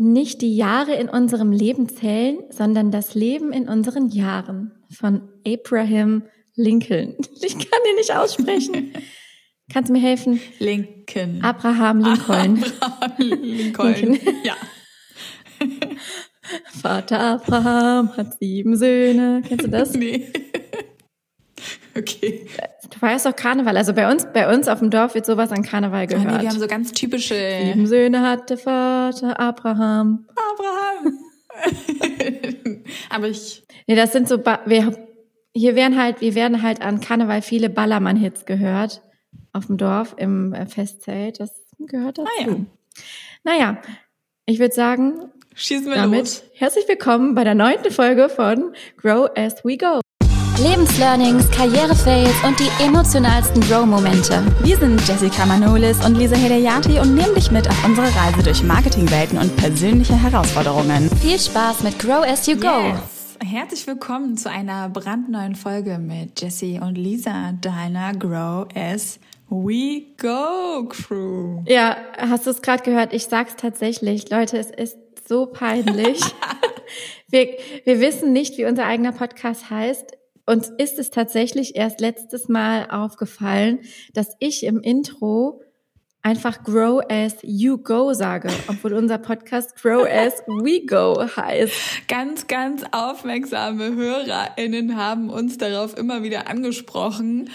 nicht die Jahre in unserem Leben zählen, sondern das Leben in unseren Jahren von Abraham Lincoln. Ich kann den nicht aussprechen. Kannst du mir helfen? Lincoln. Abraham Lincoln. Abraham Lincoln. Lincoln. Ja. Vater Abraham hat sieben Söhne. Kennst du das? Nee. Okay. Du feierst doch Karneval. Also bei uns, bei uns auf dem Dorf wird sowas an Karneval gehört. Oh nee, wir haben so ganz typische. Sieben Söhne hatte Vater Abraham. Abraham. Aber ich. Nee, das sind so, ba wir, hier werden halt, wir werden halt an Karneval viele Ballermann-Hits gehört. Auf dem Dorf im äh, Festzelt. Das gehört dazu. Ah, ja. Naja, ich würde sagen, Schießen wir damit los. herzlich willkommen bei der neunten Folge von Grow as we go. Lebenslearnings, Karrierefails und die emotionalsten Grow-Momente. Wir sind Jessica Manolis und Lisa Hedayati und nehmen dich mit auf unsere Reise durch Marketingwelten und persönliche Herausforderungen. Viel Spaß mit Grow as you go. Yes. Herzlich willkommen zu einer brandneuen Folge mit Jessie und Lisa, deiner Grow as We Go Crew. Ja, hast du es gerade gehört? Ich sag's tatsächlich. Leute, es ist so peinlich. wir, wir wissen nicht, wie unser eigener Podcast heißt. Uns ist es tatsächlich erst letztes Mal aufgefallen, dass ich im Intro einfach Grow as You Go sage, obwohl unser Podcast Grow as We Go heißt. Ganz, ganz aufmerksame HörerInnen haben uns darauf immer wieder angesprochen,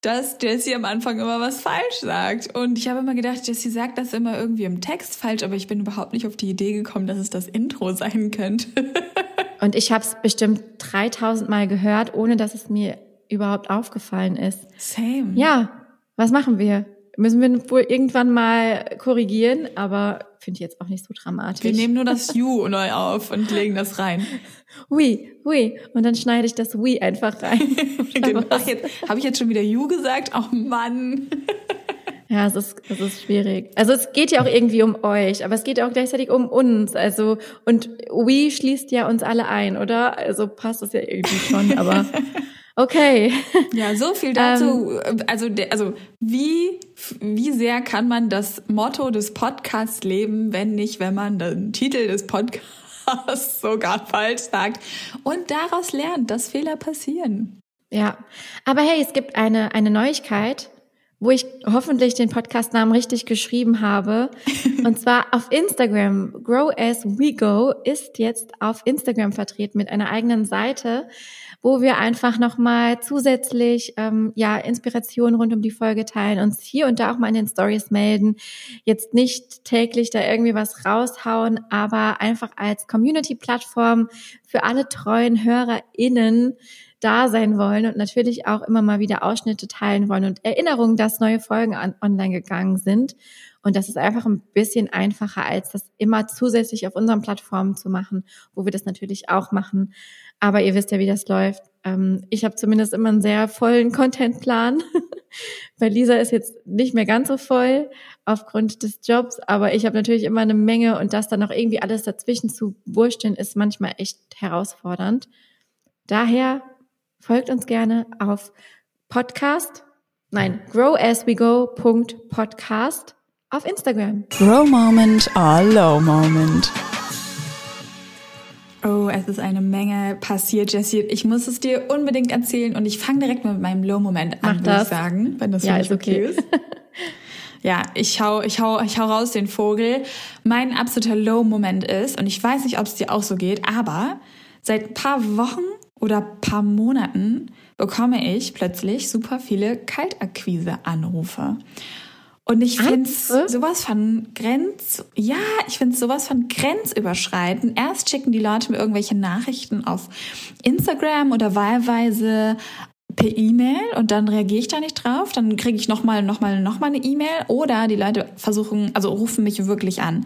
dass Jessie am Anfang immer was falsch sagt. Und ich habe immer gedacht, Jessie sagt das immer irgendwie im Text falsch, aber ich bin überhaupt nicht auf die Idee gekommen, dass es das Intro sein könnte. Und ich habe es bestimmt 3000 Mal gehört, ohne dass es mir überhaupt aufgefallen ist. Same. Ja, was machen wir? Müssen wir wohl irgendwann mal korrigieren, aber finde ich jetzt auch nicht so dramatisch. Wir nehmen nur das You neu auf und legen das rein. Oui, oui. Und dann schneide ich das Oui einfach rein. genau. Habe ich jetzt schon wieder You gesagt? Oh Mann. Ja, es ist, es ist schwierig. Also es geht ja auch irgendwie um euch, aber es geht auch gleichzeitig um uns. Also, und we schließt ja uns alle ein, oder? Also passt es ja irgendwie schon, aber okay. Ja, so viel dazu. Ähm, also, also wie, wie sehr kann man das Motto des Podcasts leben, wenn nicht, wenn man den Titel des Podcasts sogar falsch sagt und daraus lernt, dass Fehler passieren. Ja, aber hey, es gibt eine, eine Neuigkeit wo ich hoffentlich den Podcastnamen richtig geschrieben habe. Und zwar auf Instagram. Grow as we go ist jetzt auf Instagram vertreten mit einer eigenen Seite, wo wir einfach nochmal zusätzlich ähm, ja Inspiration rund um die Folge teilen, uns hier und da auch mal in den Stories melden. Jetzt nicht täglich da irgendwie was raushauen, aber einfach als Community-Plattform für alle treuen HörerInnen da sein wollen und natürlich auch immer mal wieder Ausschnitte teilen wollen und Erinnerungen, dass neue Folgen an, online gegangen sind. Und das ist einfach ein bisschen einfacher, als das immer zusätzlich auf unseren Plattformen zu machen, wo wir das natürlich auch machen. Aber ihr wisst ja, wie das läuft. Ähm, ich habe zumindest immer einen sehr vollen Contentplan. Bei Lisa ist jetzt nicht mehr ganz so voll aufgrund des Jobs, aber ich habe natürlich immer eine Menge und das dann noch irgendwie alles dazwischen zu wursteln, ist manchmal echt herausfordernd. Daher Folgt uns gerne auf Podcast, nein, growaswego.podcast auf Instagram. Grow Moment or Low Moment. Oh, es ist eine Menge passiert, Jessie. Ich muss es dir unbedingt erzählen und ich fange direkt mit meinem Low-Moment an, würde ich sagen, wenn das ja, ist okay. okay ist. Ja, ich hau, ich hau, ich hau raus den Vogel. Mein absoluter Low-Moment ist, und ich weiß nicht, ob es dir auch so geht, aber seit ein paar Wochen oder paar Monaten bekomme ich plötzlich super viele Kaltakquise-Anrufe. Und ich finde sowas von Grenz, ja, ich finde sowas von grenzüberschreitend. Erst schicken die Leute mir irgendwelche Nachrichten auf Instagram oder wahlweise per E-Mail und dann reagiere ich da nicht drauf, dann kriege ich nochmal, nochmal, nochmal eine E-Mail oder die Leute versuchen, also rufen mich wirklich an.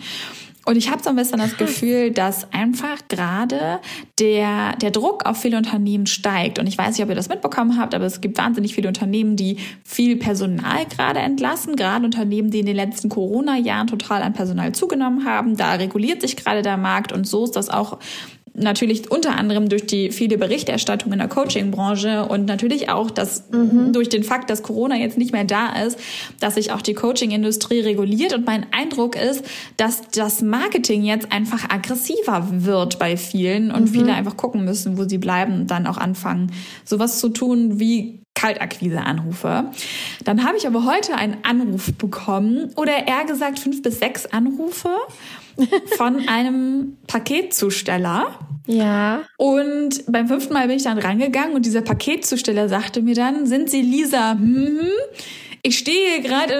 Und ich habe so ein bisschen das Gefühl, dass einfach gerade der, der Druck auf viele Unternehmen steigt. Und ich weiß nicht, ob ihr das mitbekommen habt, aber es gibt wahnsinnig viele Unternehmen, die viel Personal gerade entlassen. Gerade Unternehmen, die in den letzten Corona-Jahren total an Personal zugenommen haben. Da reguliert sich gerade der Markt und so ist das auch natürlich unter anderem durch die viele Berichterstattung in der Coaching-Branche und natürlich auch das, mhm. durch den Fakt, dass Corona jetzt nicht mehr da ist, dass sich auch die Coaching-Industrie reguliert. Und mein Eindruck ist, dass das Marketing jetzt einfach aggressiver wird bei vielen und mhm. viele einfach gucken müssen, wo sie bleiben und dann auch anfangen, sowas zu tun wie Kaltakquise-Anrufe. Dann habe ich aber heute einen Anruf bekommen oder eher gesagt fünf bis sechs Anrufe von einem Paketzusteller. Ja. Und beim fünften Mal bin ich dann rangegangen und dieser Paketzusteller sagte mir dann, sind Sie Lisa? Hm, ich stehe gerade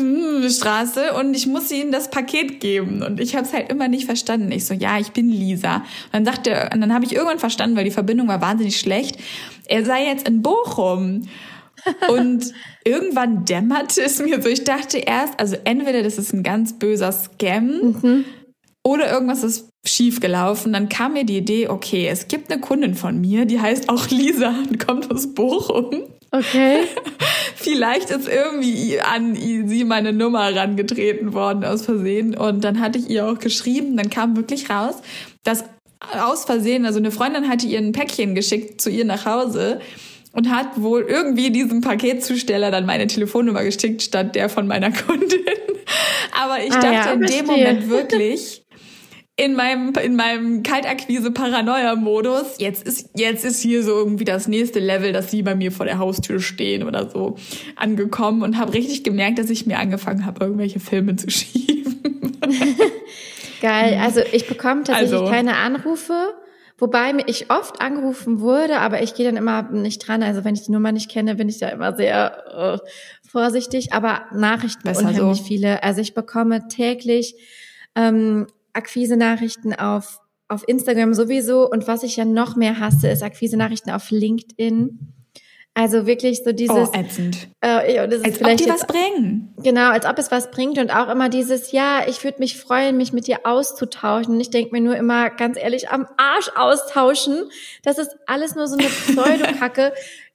in der Straße und ich muss Ihnen das Paket geben. Und ich habe es halt immer nicht verstanden. Ich so, ja, ich bin Lisa. Und dann sagte, und dann habe ich irgendwann verstanden, weil die Verbindung war wahnsinnig schlecht. Er sei jetzt in Bochum. Und irgendwann dämmerte es mir so. Ich dachte erst, also entweder das ist ein ganz böser Scam mhm. Oder irgendwas ist schief gelaufen. Dann kam mir die Idee, okay, es gibt eine Kundin von mir, die heißt auch Lisa und kommt aus Bochum. Okay. Vielleicht ist irgendwie an sie meine Nummer herangetreten worden aus Versehen. Und dann hatte ich ihr auch geschrieben, dann kam wirklich raus, dass aus Versehen, also eine Freundin hatte ihr ein Päckchen geschickt zu ihr nach Hause und hat wohl irgendwie diesem Paketzusteller dann meine Telefonnummer geschickt, statt der von meiner Kundin. Aber ich ah, dachte ja, in dem Moment wirklich, in meinem, in meinem Kaltakquise-Paranoia-Modus. Jetzt ist, jetzt ist hier so irgendwie das nächste Level, dass sie bei mir vor der Haustür stehen oder so angekommen und habe richtig gemerkt, dass ich mir angefangen habe, irgendwelche Filme zu schieben. Geil. Also ich bekomme tatsächlich also, keine Anrufe. Wobei ich oft angerufen wurde, aber ich gehe dann immer nicht dran. Also wenn ich die Nummer nicht kenne, bin ich da immer sehr äh, vorsichtig. Aber Nachrichten Besser unheimlich so. viele. Also ich bekomme täglich ähm, Akquise-Nachrichten auf, auf Instagram sowieso. Und was ich ja noch mehr hasse, ist Akquise-Nachrichten auf LinkedIn. Also wirklich so dieses. Oh, ätzend. Äh, ja, das als ist vielleicht ob die was bringen. Genau, als ob es was bringt und auch immer dieses, ja, ich würde mich freuen, mich mit dir auszutauschen. Und ich denke mir nur immer ganz ehrlich, am Arsch austauschen. Das ist alles nur so eine Pseudokacke.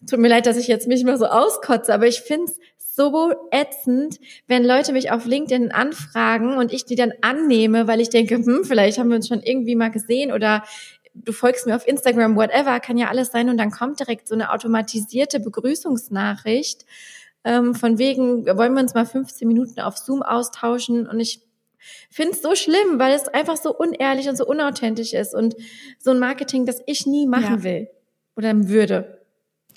Tut mir leid, dass ich jetzt mich mal so auskotze, aber ich find's so ätzend, wenn Leute mich auf LinkedIn anfragen und ich die dann annehme, weil ich denke, hm, vielleicht haben wir uns schon irgendwie mal gesehen oder du folgst mir auf Instagram, whatever, kann ja alles sein und dann kommt direkt so eine automatisierte Begrüßungsnachricht ähm, von wegen, wollen wir uns mal 15 Minuten auf Zoom austauschen und ich finde es so schlimm, weil es einfach so unehrlich und so unauthentisch ist und so ein Marketing, das ich nie machen ja. will oder würde.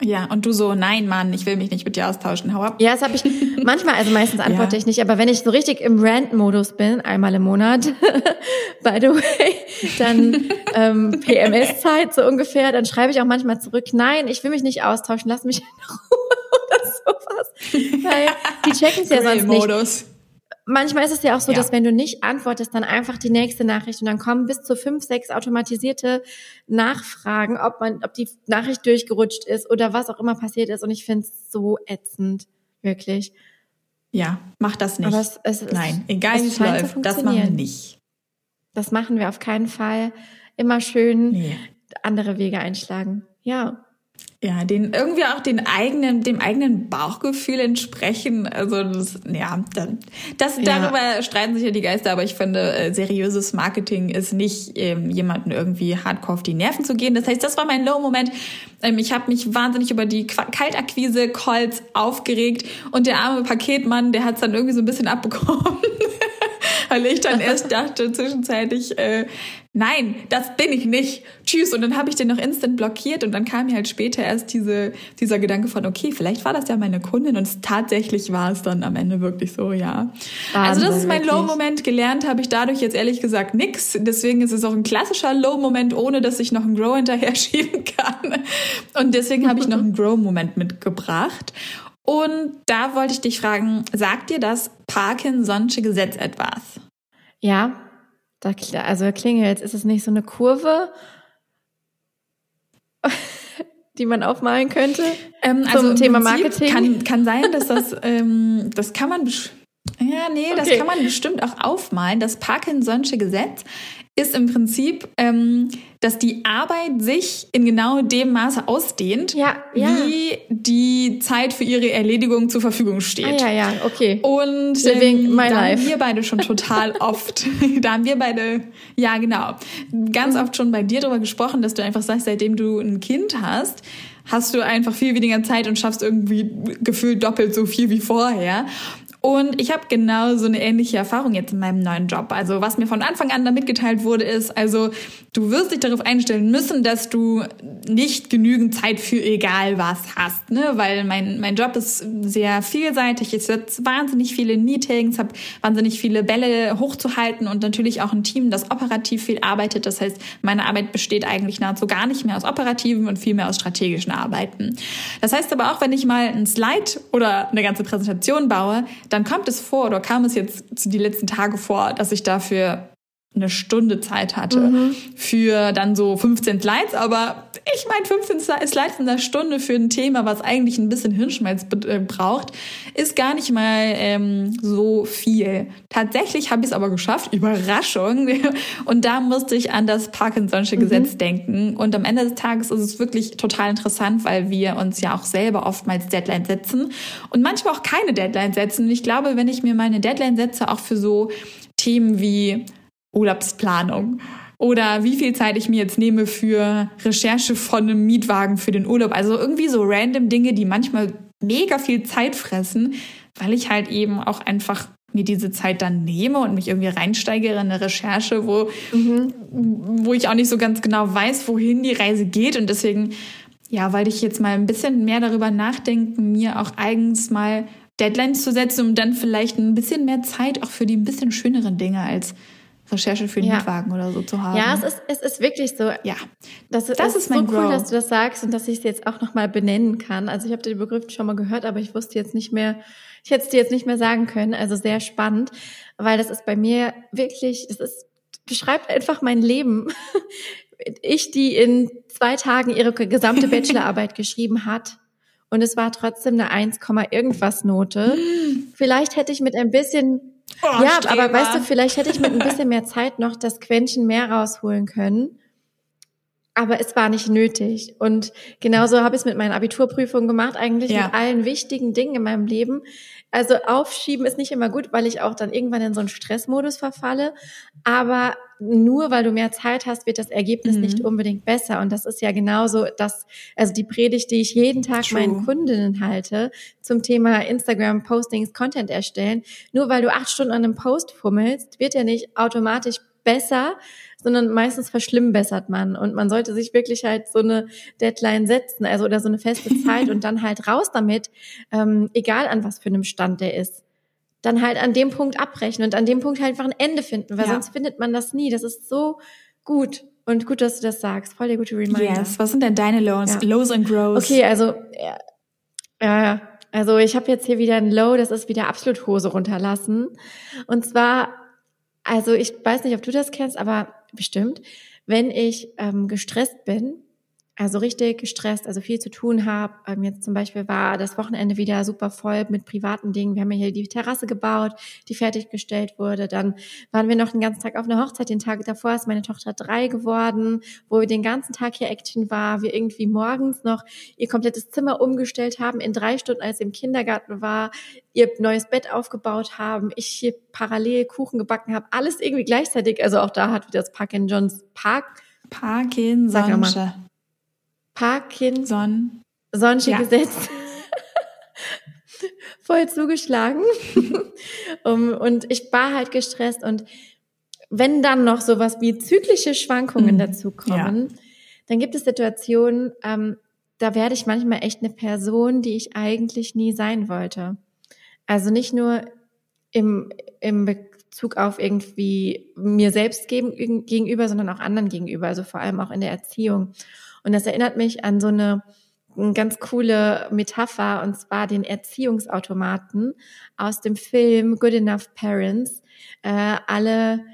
Ja, und du so, nein, Mann, ich will mich nicht mit dir austauschen, hau ab. Ja, das habe ich manchmal, also meistens antworte ja. ich nicht, aber wenn ich so richtig im Rant-Modus bin, einmal im Monat, by the way, dann ähm, PMS-Zeit so ungefähr, dann schreibe ich auch manchmal zurück, nein, ich will mich nicht austauschen, lass mich in Ruhe oder sowas. Weil die checken es ja sonst nicht manchmal ist es ja auch so, ja. dass wenn du nicht antwortest, dann einfach die nächste Nachricht und dann kommen bis zu fünf, sechs automatisierte Nachfragen, ob man, ob die Nachricht durchgerutscht ist oder was auch immer passiert ist. Und ich finde es so ätzend, wirklich. Ja, mach das nicht. Es, es, Nein, egal wie es läuft, das machen wir nicht. Das machen wir auf keinen Fall. Immer schön nee. andere Wege einschlagen. Ja. Ja, den irgendwie auch den eigenen, dem eigenen Bauchgefühl entsprechen. Also das, ja, das, darüber ja. streiten sich ja die Geister, aber ich finde, äh, seriöses Marketing ist nicht ähm, jemanden irgendwie hardcore auf die Nerven zu gehen. Das heißt, das war mein Low-Moment. Ähm, ich habe mich wahnsinnig über die Kaltakquise-Calls aufgeregt und der arme Paketmann, der hat es dann irgendwie so ein bisschen abbekommen. weil ich dann erst dachte zwischenzeitlich, äh, nein, das bin ich nicht. Tschüss. Und dann habe ich den noch instant blockiert und dann kam mir halt später erst diese, dieser Gedanke von, okay, vielleicht war das ja meine Kundin und tatsächlich war es dann am Ende wirklich so, ja. Wahnsinn, also das ist mein Low-Moment. Gelernt habe ich dadurch jetzt ehrlich gesagt nix. Deswegen ist es auch ein klassischer Low-Moment, ohne dass ich noch einen Grow hinterher schieben kann. Und deswegen habe ich noch einen Grow-Moment mitgebracht. Und da wollte ich dich fragen, sagt dir das Parkinson'sche Gesetz etwas? Ja, da, also klingelt. Ist es nicht so eine Kurve, die man aufmalen könnte ähm, zum also Thema Marketing? Kann, kann sein, dass das, ähm, das kann man Ja, nee, das Okay. kann man bestimmt auch aufmalen. Das Parkinson'sche Gesetz ist im Prinzip, ähm, dass die Arbeit sich in genau dem Maße ausdehnt, Ja, ja. wie die Zeit für ihre Erledigung zur Verfügung steht. Ah, ja, ja, okay. Und Living ähm, my da life. haben wir beide schon total oft, da haben wir beide, ja genau, ganz Mhm. oft schon bei dir darüber gesprochen, dass du einfach sagst, seitdem du ein Kind hast, hast du einfach viel weniger Zeit und schaffst irgendwie gefühlt doppelt so viel wie vorher. Und ich habe genau so eine ähnliche Erfahrung jetzt in meinem neuen Job. Also was mir von Anfang an da mitgeteilt wurde, ist, also du wirst dich darauf einstellen müssen, dass du nicht genügend Zeit für egal was hast, ne? Weil mein, mein Job ist sehr vielseitig. Ich sitze wahnsinnig viele Meetings, habe wahnsinnig viele Bälle hochzuhalten und natürlich auch ein Team, das operativ viel arbeitet. Das heißt, meine Arbeit besteht eigentlich nahezu gar nicht mehr aus operativen und viel mehr aus strategischen Arbeiten. Das heißt aber auch, wenn ich mal ein Slide oder eine ganze Präsentation baue, dann kommt es vor oder kam es jetzt die letzten Tage vor, dass ich dafür eine Stunde Zeit hatte für dann so 15 Slides, aber ich meine 15 Sli- Slides in einer Stunde für ein Thema, was eigentlich ein bisschen Hirnschmalz äh, braucht, ist gar nicht mal ähm, so viel. Tatsächlich habe ich es aber geschafft, Überraschung. Und da musste ich an das Parkinson'sche Gesetz denken. Und am Ende des Tages ist es wirklich total interessant, weil wir uns ja auch selber oftmals Deadlines setzen und manchmal auch keine Deadline setzen. Und ich glaube, wenn ich mir meine Deadline setze, auch für so Themen wie Urlaubsplanung oder wie viel Zeit ich mir jetzt nehme für Recherche von einem Mietwagen für den Urlaub. Also irgendwie so random Dinge, die manchmal mega viel Zeit fressen, weil ich halt eben auch einfach mir diese Zeit dann nehme und mich irgendwie reinsteigere in eine Recherche, wo, wo ich auch nicht so ganz genau weiß, wohin die Reise geht. Und deswegen, ja, wollte ich jetzt mal ein bisschen mehr darüber nachdenken, mir auch eigens mal Deadlines zu setzen, um dann vielleicht ein bisschen mehr Zeit auch für die ein bisschen schöneren Dinge als Recherche für den Ja. Mietwagen oder so zu haben. Ja, es ist, es ist wirklich so. ja. Das, Das ist, ist mein so cool, Grow. dass du das sagst und dass ich es jetzt auch nochmal benennen kann. Also ich habe den Begriff schon mal gehört, aber ich wusste jetzt nicht mehr, ich hätte es dir jetzt nicht mehr sagen können. Also sehr spannend, weil das ist bei mir wirklich, das ist, beschreibt einfach mein Leben. Ich, die in zwei Tagen ihre gesamte Bachelorarbeit geschrieben hat. Und es war trotzdem eine 1, irgendwas Note. Vielleicht hätte ich mit ein bisschen Oh, ja, Streber. aber weißt du, vielleicht hätte ich mit ein bisschen mehr Zeit noch das Quäntchen mehr rausholen können. Aber es war nicht nötig. Und genauso habe ich es mit meinen Abiturprüfungen gemacht, eigentlich Ja. mit allen wichtigen Dingen in meinem Leben. Also aufschieben ist nicht immer gut, weil ich auch dann irgendwann in so einen Stressmodus verfalle. Aber nur weil du mehr Zeit hast, wird das Ergebnis Mhm. nicht unbedingt besser. Und das ist ja genauso das, also die Predigt, die ich jeden Tag True. meinen Kundinnen halte zum Thema Instagram Postings, Content erstellen. Nur weil du acht Stunden an einem Post fummelst, wird er nicht automatisch besser, sondern meistens verschlimmbessert man. Und man sollte sich wirklich halt so eine Deadline setzen, also oder so eine feste Zeit und dann halt raus damit, ähm, egal an was für einem Stand der ist. Dann halt an dem Punkt abbrechen und an dem Punkt halt einfach ein Ende finden, weil Ja. sonst findet man das nie. Das ist so gut. Und gut, dass du das sagst. Voll der gute Reminder. Yes. Was sind denn deine Lows, Ja. Lows and Grows? Okay, also ja, ja, also ich habe jetzt hier wieder ein Low, das ist wieder absolut Hose runterlassen. Und zwar, also ich weiß nicht, ob du das kennst, aber bestimmt, wenn ich ähm, gestresst bin, also richtig gestresst, also viel zu tun habe. Ähm, jetzt zum Beispiel war das Wochenende wieder super voll mit privaten Dingen. Wir haben ja hier die Terrasse gebaut, die fertiggestellt wurde. Dann waren wir noch den ganzen Tag auf einer Hochzeit. Den Tag davor ist meine Tochter drei geworden, wo wir den ganzen Tag hier Action war. Wir irgendwie morgens noch ihr komplettes Zimmer umgestellt haben in drei Stunden, als sie im Kindergarten war, ihr neues Bett aufgebaut haben, ich hier parallel Kuchen gebacken habe, alles irgendwie gleichzeitig. Also auch da hat wieder das Johns Park Sag noch mal. Parkinson'sche Parkin Son. Sonsche Ja. Gesetz voll zugeschlagen. um, und ich war halt gestresst und wenn dann noch sowas wie zyklische Schwankungen Mhm. dazukommen, dann gibt es Situationen, ähm, da werde ich manchmal echt eine Person, die ich eigentlich nie sein wollte. Also nicht nur im, im Bezug auf irgendwie mir selbst gegen, gegenüber, sondern auch anderen gegenüber, also vor allem auch in der Erziehung. Und das erinnert mich an so eine, eine ganz coole Metapher, und zwar den Erziehungsautomaten aus dem Film Good Enough Parents. Äh, alle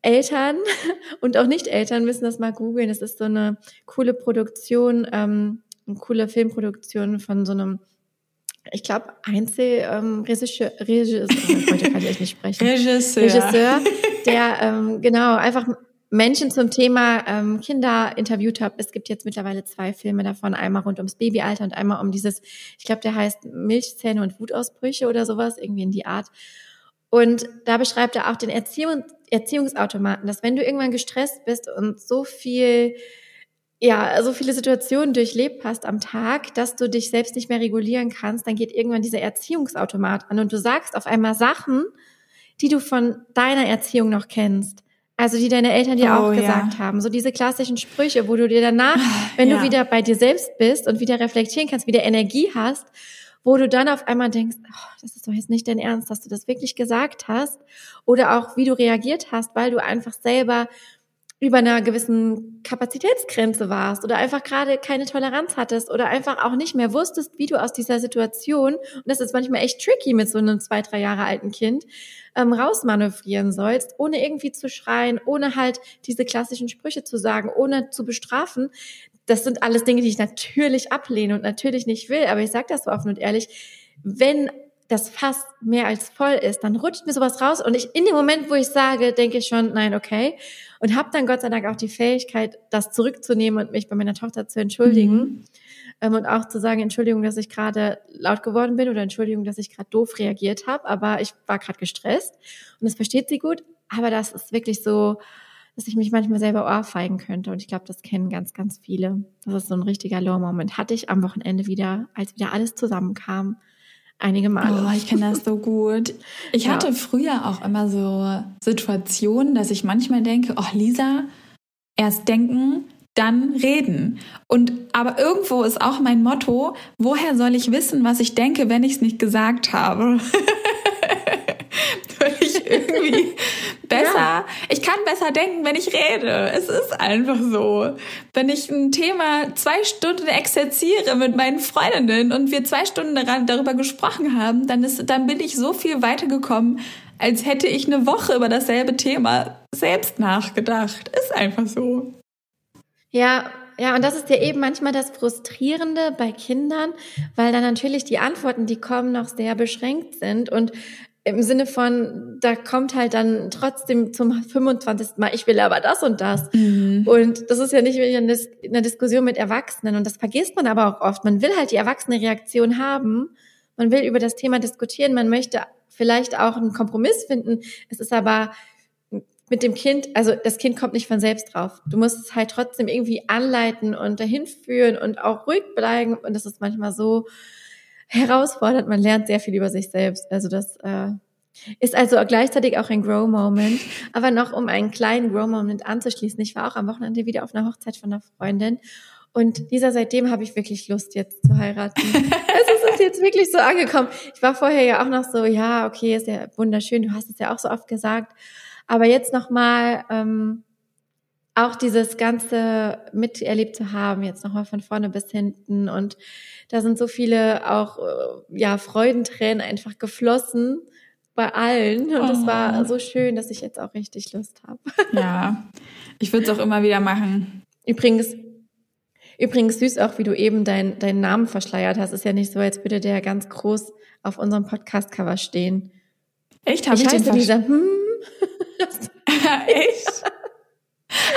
Eltern und auch Nicht-Eltern müssen das mal googeln. Das ist so eine coole Produktion, ähm, eine coole Filmproduktion von so einem ich glaube, Einzel ähm, Regisseur, Regisseur heute kann ich nicht sprechen. Regisseur. Regisseur, der ähm, genau einfach Menschen zum Thema ähm, Kinder interviewt habe. Es gibt jetzt mittlerweile zwei Filme davon, einmal rund ums Babyalter und einmal um dieses, ich glaube, der heißt Milchzähne und Wutausbrüche oder sowas, irgendwie in die Art. Und da beschreibt er auch den Erziehung, Erziehungsautomaten, dass wenn du irgendwann gestresst bist und so viel ja, so viele Situationen durchlebt hast am Tag, dass du dich selbst nicht mehr regulieren kannst, dann geht irgendwann dieser Erziehungsautomat an und du sagst auf einmal Sachen, die du von deiner Erziehung noch kennst. Also die deine Eltern dir oh, auch gesagt ja. haben. So diese klassischen Sprüche, wo du dir danach, wenn ja. du wieder bei dir selbst bist und wieder reflektieren kannst, wieder Energie hast, wo du dann auf einmal denkst, oh, das ist doch jetzt nicht dein Ernst, dass du das wirklich gesagt hast. Oder auch, wie du reagiert hast, weil du einfach selber über einer gewissen Kapazitätsgrenze warst oder einfach gerade keine Toleranz hattest oder einfach auch nicht mehr wusstest, wie du aus dieser Situation, und das ist manchmal echt tricky mit so einem zwei, drei Jahre alten Kind, ähm, rausmanövrieren sollst, ohne irgendwie zu schreien, ohne halt diese klassischen Sprüche zu sagen, ohne zu bestrafen. Das sind alles Dinge, die ich natürlich ablehne und natürlich nicht will, aber ich sage das so offen und ehrlich, wenn das Fass mehr als voll ist, dann rutscht mir sowas raus und ich in dem Moment, wo ich sage, denke ich schon, nein, okay und habe dann Gott sei Dank auch die Fähigkeit, das zurückzunehmen und mich bei meiner Tochter zu entschuldigen mhm. ähm, und auch zu sagen, Entschuldigung, dass ich gerade laut geworden bin oder Entschuldigung, dass ich gerade doof reagiert habe, aber ich war gerade gestresst und das versteht sie gut, aber das ist wirklich so, dass ich mich manchmal selber ohrfeigen könnte und ich glaube, das kennen ganz, ganz viele. Das ist so ein richtiger Low-Moment. Hatte ich am Wochenende wieder, als wieder alles zusammenkam einige Male. Oh, ich kenne das so gut. Ich ja. hatte früher auch immer so Situationen, dass ich manchmal denke, oh Lisa, erst denken, dann reden. Und aber irgendwo ist auch mein Motto, woher soll ich wissen, was ich denke, wenn ich es nicht gesagt habe? Weil ich irgendwie besser, ja. ich kann besser denken, wenn ich rede. Es ist einfach so. Wenn ich ein Thema zwei Stunden exerziere mit meinen Freundinnen und wir zwei Stunden daran, darüber gesprochen haben, dann ist, dann bin ich so viel weitergekommen, als hätte ich eine Woche über dasselbe Thema selbst nachgedacht. Ist einfach so. Ja, ja, und das ist ja eben manchmal das Frustrierende bei Kindern, weil dann natürlich die Antworten, die kommen, noch sehr beschränkt sind und im Sinne von, da kommt halt dann trotzdem zum 25. Mal, ich will aber das und das. Mhm. Und das ist ja nicht in einer Diskussion mit Erwachsenen. Und das vergisst man aber auch oft. Man will halt die erwachsene Reaktion haben. Man will über das Thema diskutieren. Man möchte vielleicht auch einen Kompromiss finden. Es ist aber mit dem Kind, also das Kind kommt nicht von selbst drauf. Du musst es halt trotzdem irgendwie anleiten und dahin führen und auch ruhig bleiben. Und das ist manchmal so, herausfordert. Man lernt sehr viel über sich selbst. Also das äh, ist also gleichzeitig auch ein Grow-Moment. Aber noch um einen kleinen Grow-Moment anzuschließen. Ich war auch am Wochenende wieder auf einer Hochzeit von einer Freundin. Und dieser seitdem habe ich wirklich Lust, jetzt zu heiraten. es ist jetzt wirklich so angekommen. Ich war vorher ja auch noch so, ja, okay, ist ja wunderschön. Du hast es ja auch so oft gesagt. Aber jetzt nochmal ähm, auch dieses Ganze miterlebt zu haben, jetzt nochmal von vorne bis hinten. Und da sind so viele auch, äh, ja, Freudentränen einfach geflossen bei allen. Und es oh. war so schön, dass ich jetzt auch richtig Lust habe. Ja, ich würde es auch immer wieder machen. Übrigens, übrigens süß auch, wie du eben deinen deinen Namen verschleiert hast. Ist ja nicht so, als würde der ganz groß auf unserem Podcast-Cover stehen. Echt? Hab ich, ich heiße den Lisa. Hm? Echt?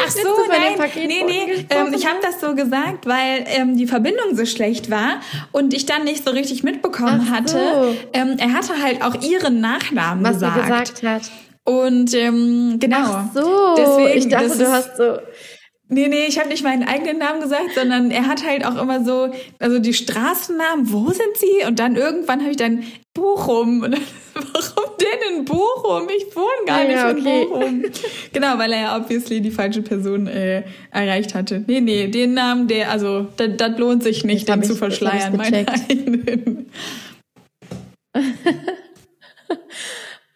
Ach so, nein, nee, nee, ähm, ich habe das so gesagt, weil ähm, die Verbindung so schlecht war und ich dann nicht so richtig mitbekommen Ach hatte. So. Ähm, er hatte halt auch ihren Nachnamen Was gesagt. Was er gesagt hat. Und ähm, genau. Ach so, Deswegen, ich dachte, du hast so... Nee, nee, ich habe nicht meinen eigenen Namen gesagt, sondern er hat halt auch immer so, also die Straßennamen, wo sind sie? Und dann irgendwann habe ich dann Bochum. Und dann, warum denn in Bochum? Ich wohne gar ah, nicht ja, okay. in Bochum. genau, weil er ja obviously die falsche Person äh, erreicht hatte. Nee, nee, den Namen, der, also, das, lohnt sich nicht, den ich, zu verschleiern, meinen eigenen.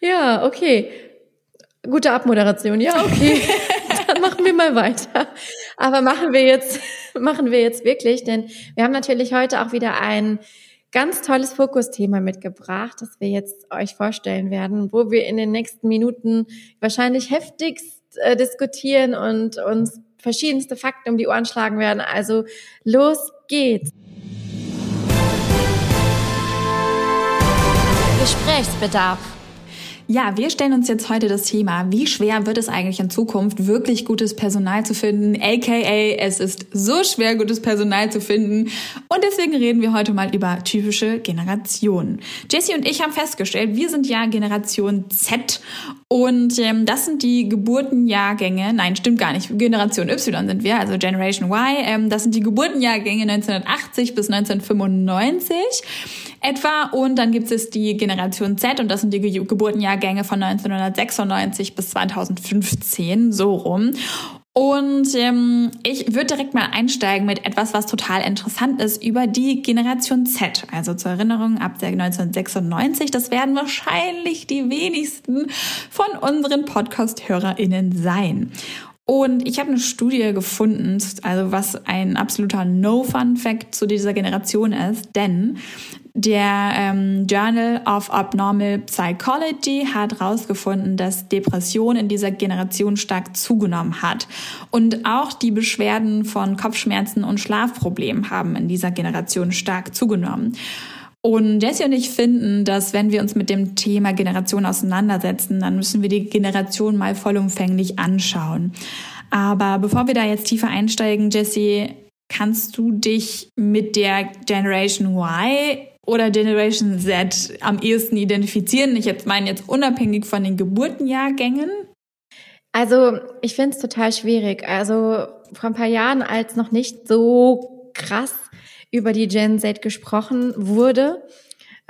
ja, okay. Gute Abmoderation, ja, okay. Dann machen wir mal weiter. Aber machen wir jetzt, machen wir jetzt wirklich, denn wir haben natürlich heute auch wieder ein ganz tolles Fokusthema mitgebracht, das wir jetzt euch vorstellen werden, wo wir in den nächsten Minuten wahrscheinlich heftigst äh, diskutieren und uns verschiedenste Fakten um die Ohren schlagen werden. Also los geht's. Gesprächsbedarf. Ja, wir stellen uns jetzt heute das Thema, wie schwer wird es eigentlich in Zukunft, wirklich gutes Personal zu finden, aka es ist so schwer, gutes Personal zu finden. Und deswegen reden wir heute mal über typische Generationen. Jessie und ich haben festgestellt, wir sind ja Generation Z und ähm, das sind die Geburtenjahrgänge, nein, stimmt gar nicht, Generation Y sind wir, also Generation Y. Ähm, das sind die Geburtenjahrgänge 1980 bis 1995 etwa. Und dann gibt es die Generation Z und das sind die Geburtenjahrgänge von 1996 bis 2015, so rum. Und ähm, ich würde direkt mal einsteigen mit etwas, was total interessant ist über die Generation Z. Also zur Erinnerung, ab der 1996, das werden wahrscheinlich die wenigsten von unseren Podcast-HörerInnen sein. Und ich habe eine Studie gefunden, also was ein absoluter No-Fun-Fact zu dieser Generation ist, denn der ähm, Journal of Abnormal Psychology hat herausgefunden, dass Depression in dieser Generation stark zugenommen hat. Und auch die Beschwerden von Kopfschmerzen und Schlafproblemen haben in dieser Generation stark zugenommen. Und Jessie und ich finden, dass wenn wir uns mit dem Thema Generation auseinandersetzen, dann müssen wir die Generation mal vollumfänglich anschauen. Aber bevor wir da jetzt tiefer einsteigen, Jessie, kannst du dich mit der Generation Y oder Generation Z am ehesten identifizieren? Ich jetzt meine jetzt unabhängig von den Geburtenjahrgängen. Also ich finde es total schwierig. Also vor ein paar Jahren, als noch nicht so krass über die Gen Z gesprochen wurde,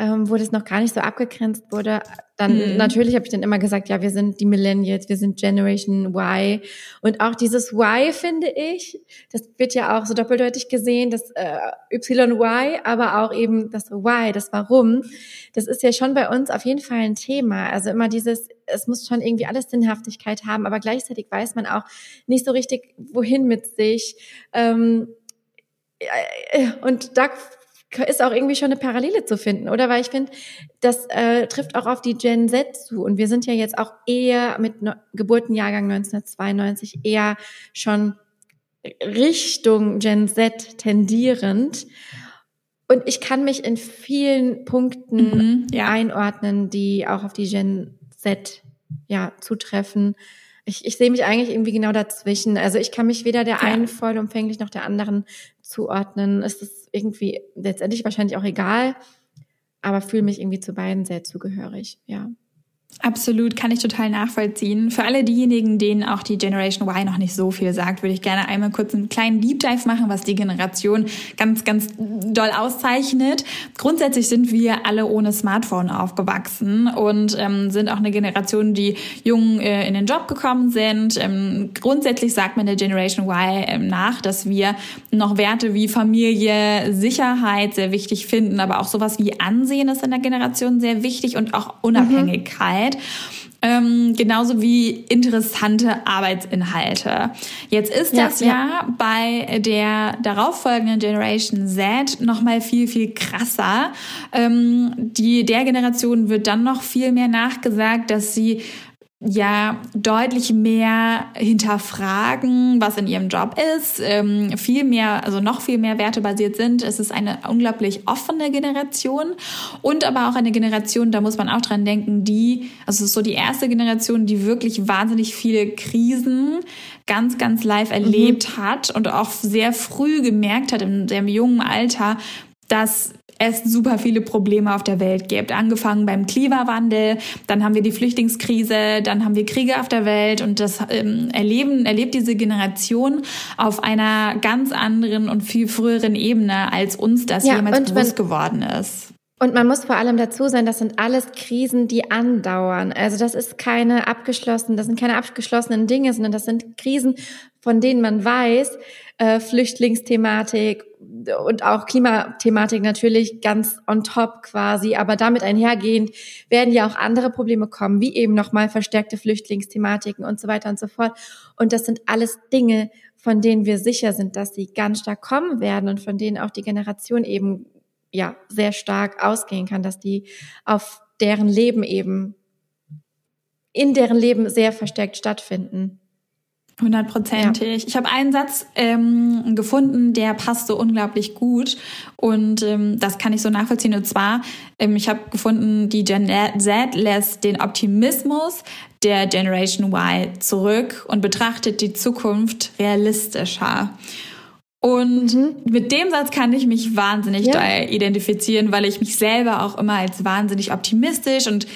ähm, wo das noch gar nicht so abgegrenzt wurde, dann mhm. natürlich habe ich dann immer gesagt, ja, wir sind die Millennials, wir sind Generation Y. Und auch dieses Y finde ich, das wird ja auch so doppeldeutig gesehen, das äh, YY, aber auch eben das Why, das Warum. Das ist ja schon bei uns auf jeden Fall ein Thema. Also immer dieses, es muss schon irgendwie alles Sinnhaftigkeit haben, aber gleichzeitig weiß man auch nicht so richtig, wohin mit sich. Ähm, äh, und da ist auch irgendwie schon eine Parallele zu finden, oder? Weil ich finde, das äh, trifft auch auf die Gen Z zu. Und wir sind ja jetzt auch eher mit no Geburtenjahrgang 1992 eher schon Richtung Gen Z tendierend. Und ich kann mich in vielen Punkten mhm, ja. einordnen, die auch auf die Gen Z ja zutreffen. Ich, ich sehe mich eigentlich irgendwie genau dazwischen. Also ich kann mich weder der ja. einen vollumfänglich noch der anderen zuordnen. Es ist irgendwie letztendlich wahrscheinlich auch egal, aber fühle mich irgendwie zu beiden sehr zugehörig, ja. Absolut, kann ich total nachvollziehen. Für alle diejenigen, denen auch die Generation Y noch nicht so viel sagt, würde ich gerne einmal kurz einen kleinen Deep Dive machen, was die Generation ganz, ganz doll auszeichnet. Grundsätzlich sind wir alle ohne Smartphone aufgewachsen und ähm, sind auch eine Generation, die jung äh, in den Job gekommen sind. Ähm, grundsätzlich sagt man der Generation Y ähm, nach, dass wir noch Werte wie Familie, Sicherheit sehr wichtig finden, aber auch sowas wie Ansehen ist in der Generation sehr wichtig und auch Unabhängigkeit. Mhm. Zeit. Ähm, genauso wie interessante Arbeitsinhalte. Jetzt ist das ja, ja bei der darauffolgenden Generation Z noch mal viel viel krasser. Ähm, die der Generation wird dann noch viel mehr nachgesagt, dass sie ja deutlich mehr hinterfragen, was in ihrem Job ist, ähm, viel mehr, also noch viel mehr wertebasiert sind. Es ist eine unglaublich offene Generation und aber auch eine Generation, da muss man auch dran denken, die, also es ist so die erste Generation, die wirklich wahnsinnig viele Krisen ganz, ganz live erlebt mhm. hat und auch sehr früh gemerkt hat, in dem jungen Alter, dass es super viele Probleme auf der Welt gibt. Angefangen beim Klimawandel, dann haben wir die Flüchtlingskrise, dann haben wir Kriege auf der Welt und das ähm, erleben, erlebt diese Generation auf einer ganz anderen und viel früheren Ebene, als uns das ja, jemals bewusst geworden ist. Und man muss vor allem dazu sein, das sind alles Krisen, die andauern. Also das ist keine abgeschlossenen, das sind keine abgeschlossenen Dinge, sondern das sind Krisen, von denen man weiß, äh, Flüchtlingsthematik und auch Klimathematik natürlich ganz on top quasi, aber damit einhergehend werden ja auch andere Probleme kommen, wie eben nochmal verstärkte Flüchtlingsthematiken und so weiter und so fort. Und das sind alles Dinge, von denen wir sicher sind, dass sie ganz stark kommen werden und von denen auch die Generation eben ja sehr stark ausgehen kann, dass die auf deren Leben eben in deren Leben sehr verstärkt stattfinden. Hundertprozentig. Ja. Ich habe einen Satz ähm, gefunden, der passt so unglaublich gut und ähm, das kann ich so nachvollziehen. Und zwar, ähm, ich habe gefunden, die Gen Z lässt den Optimismus der Generation Y zurück und betrachtet die Zukunft realistischer. Und mhm. mit dem Satz kann ich mich wahnsinnig ja. identifizieren, weil ich mich selber auch immer als wahnsinnig optimistisch und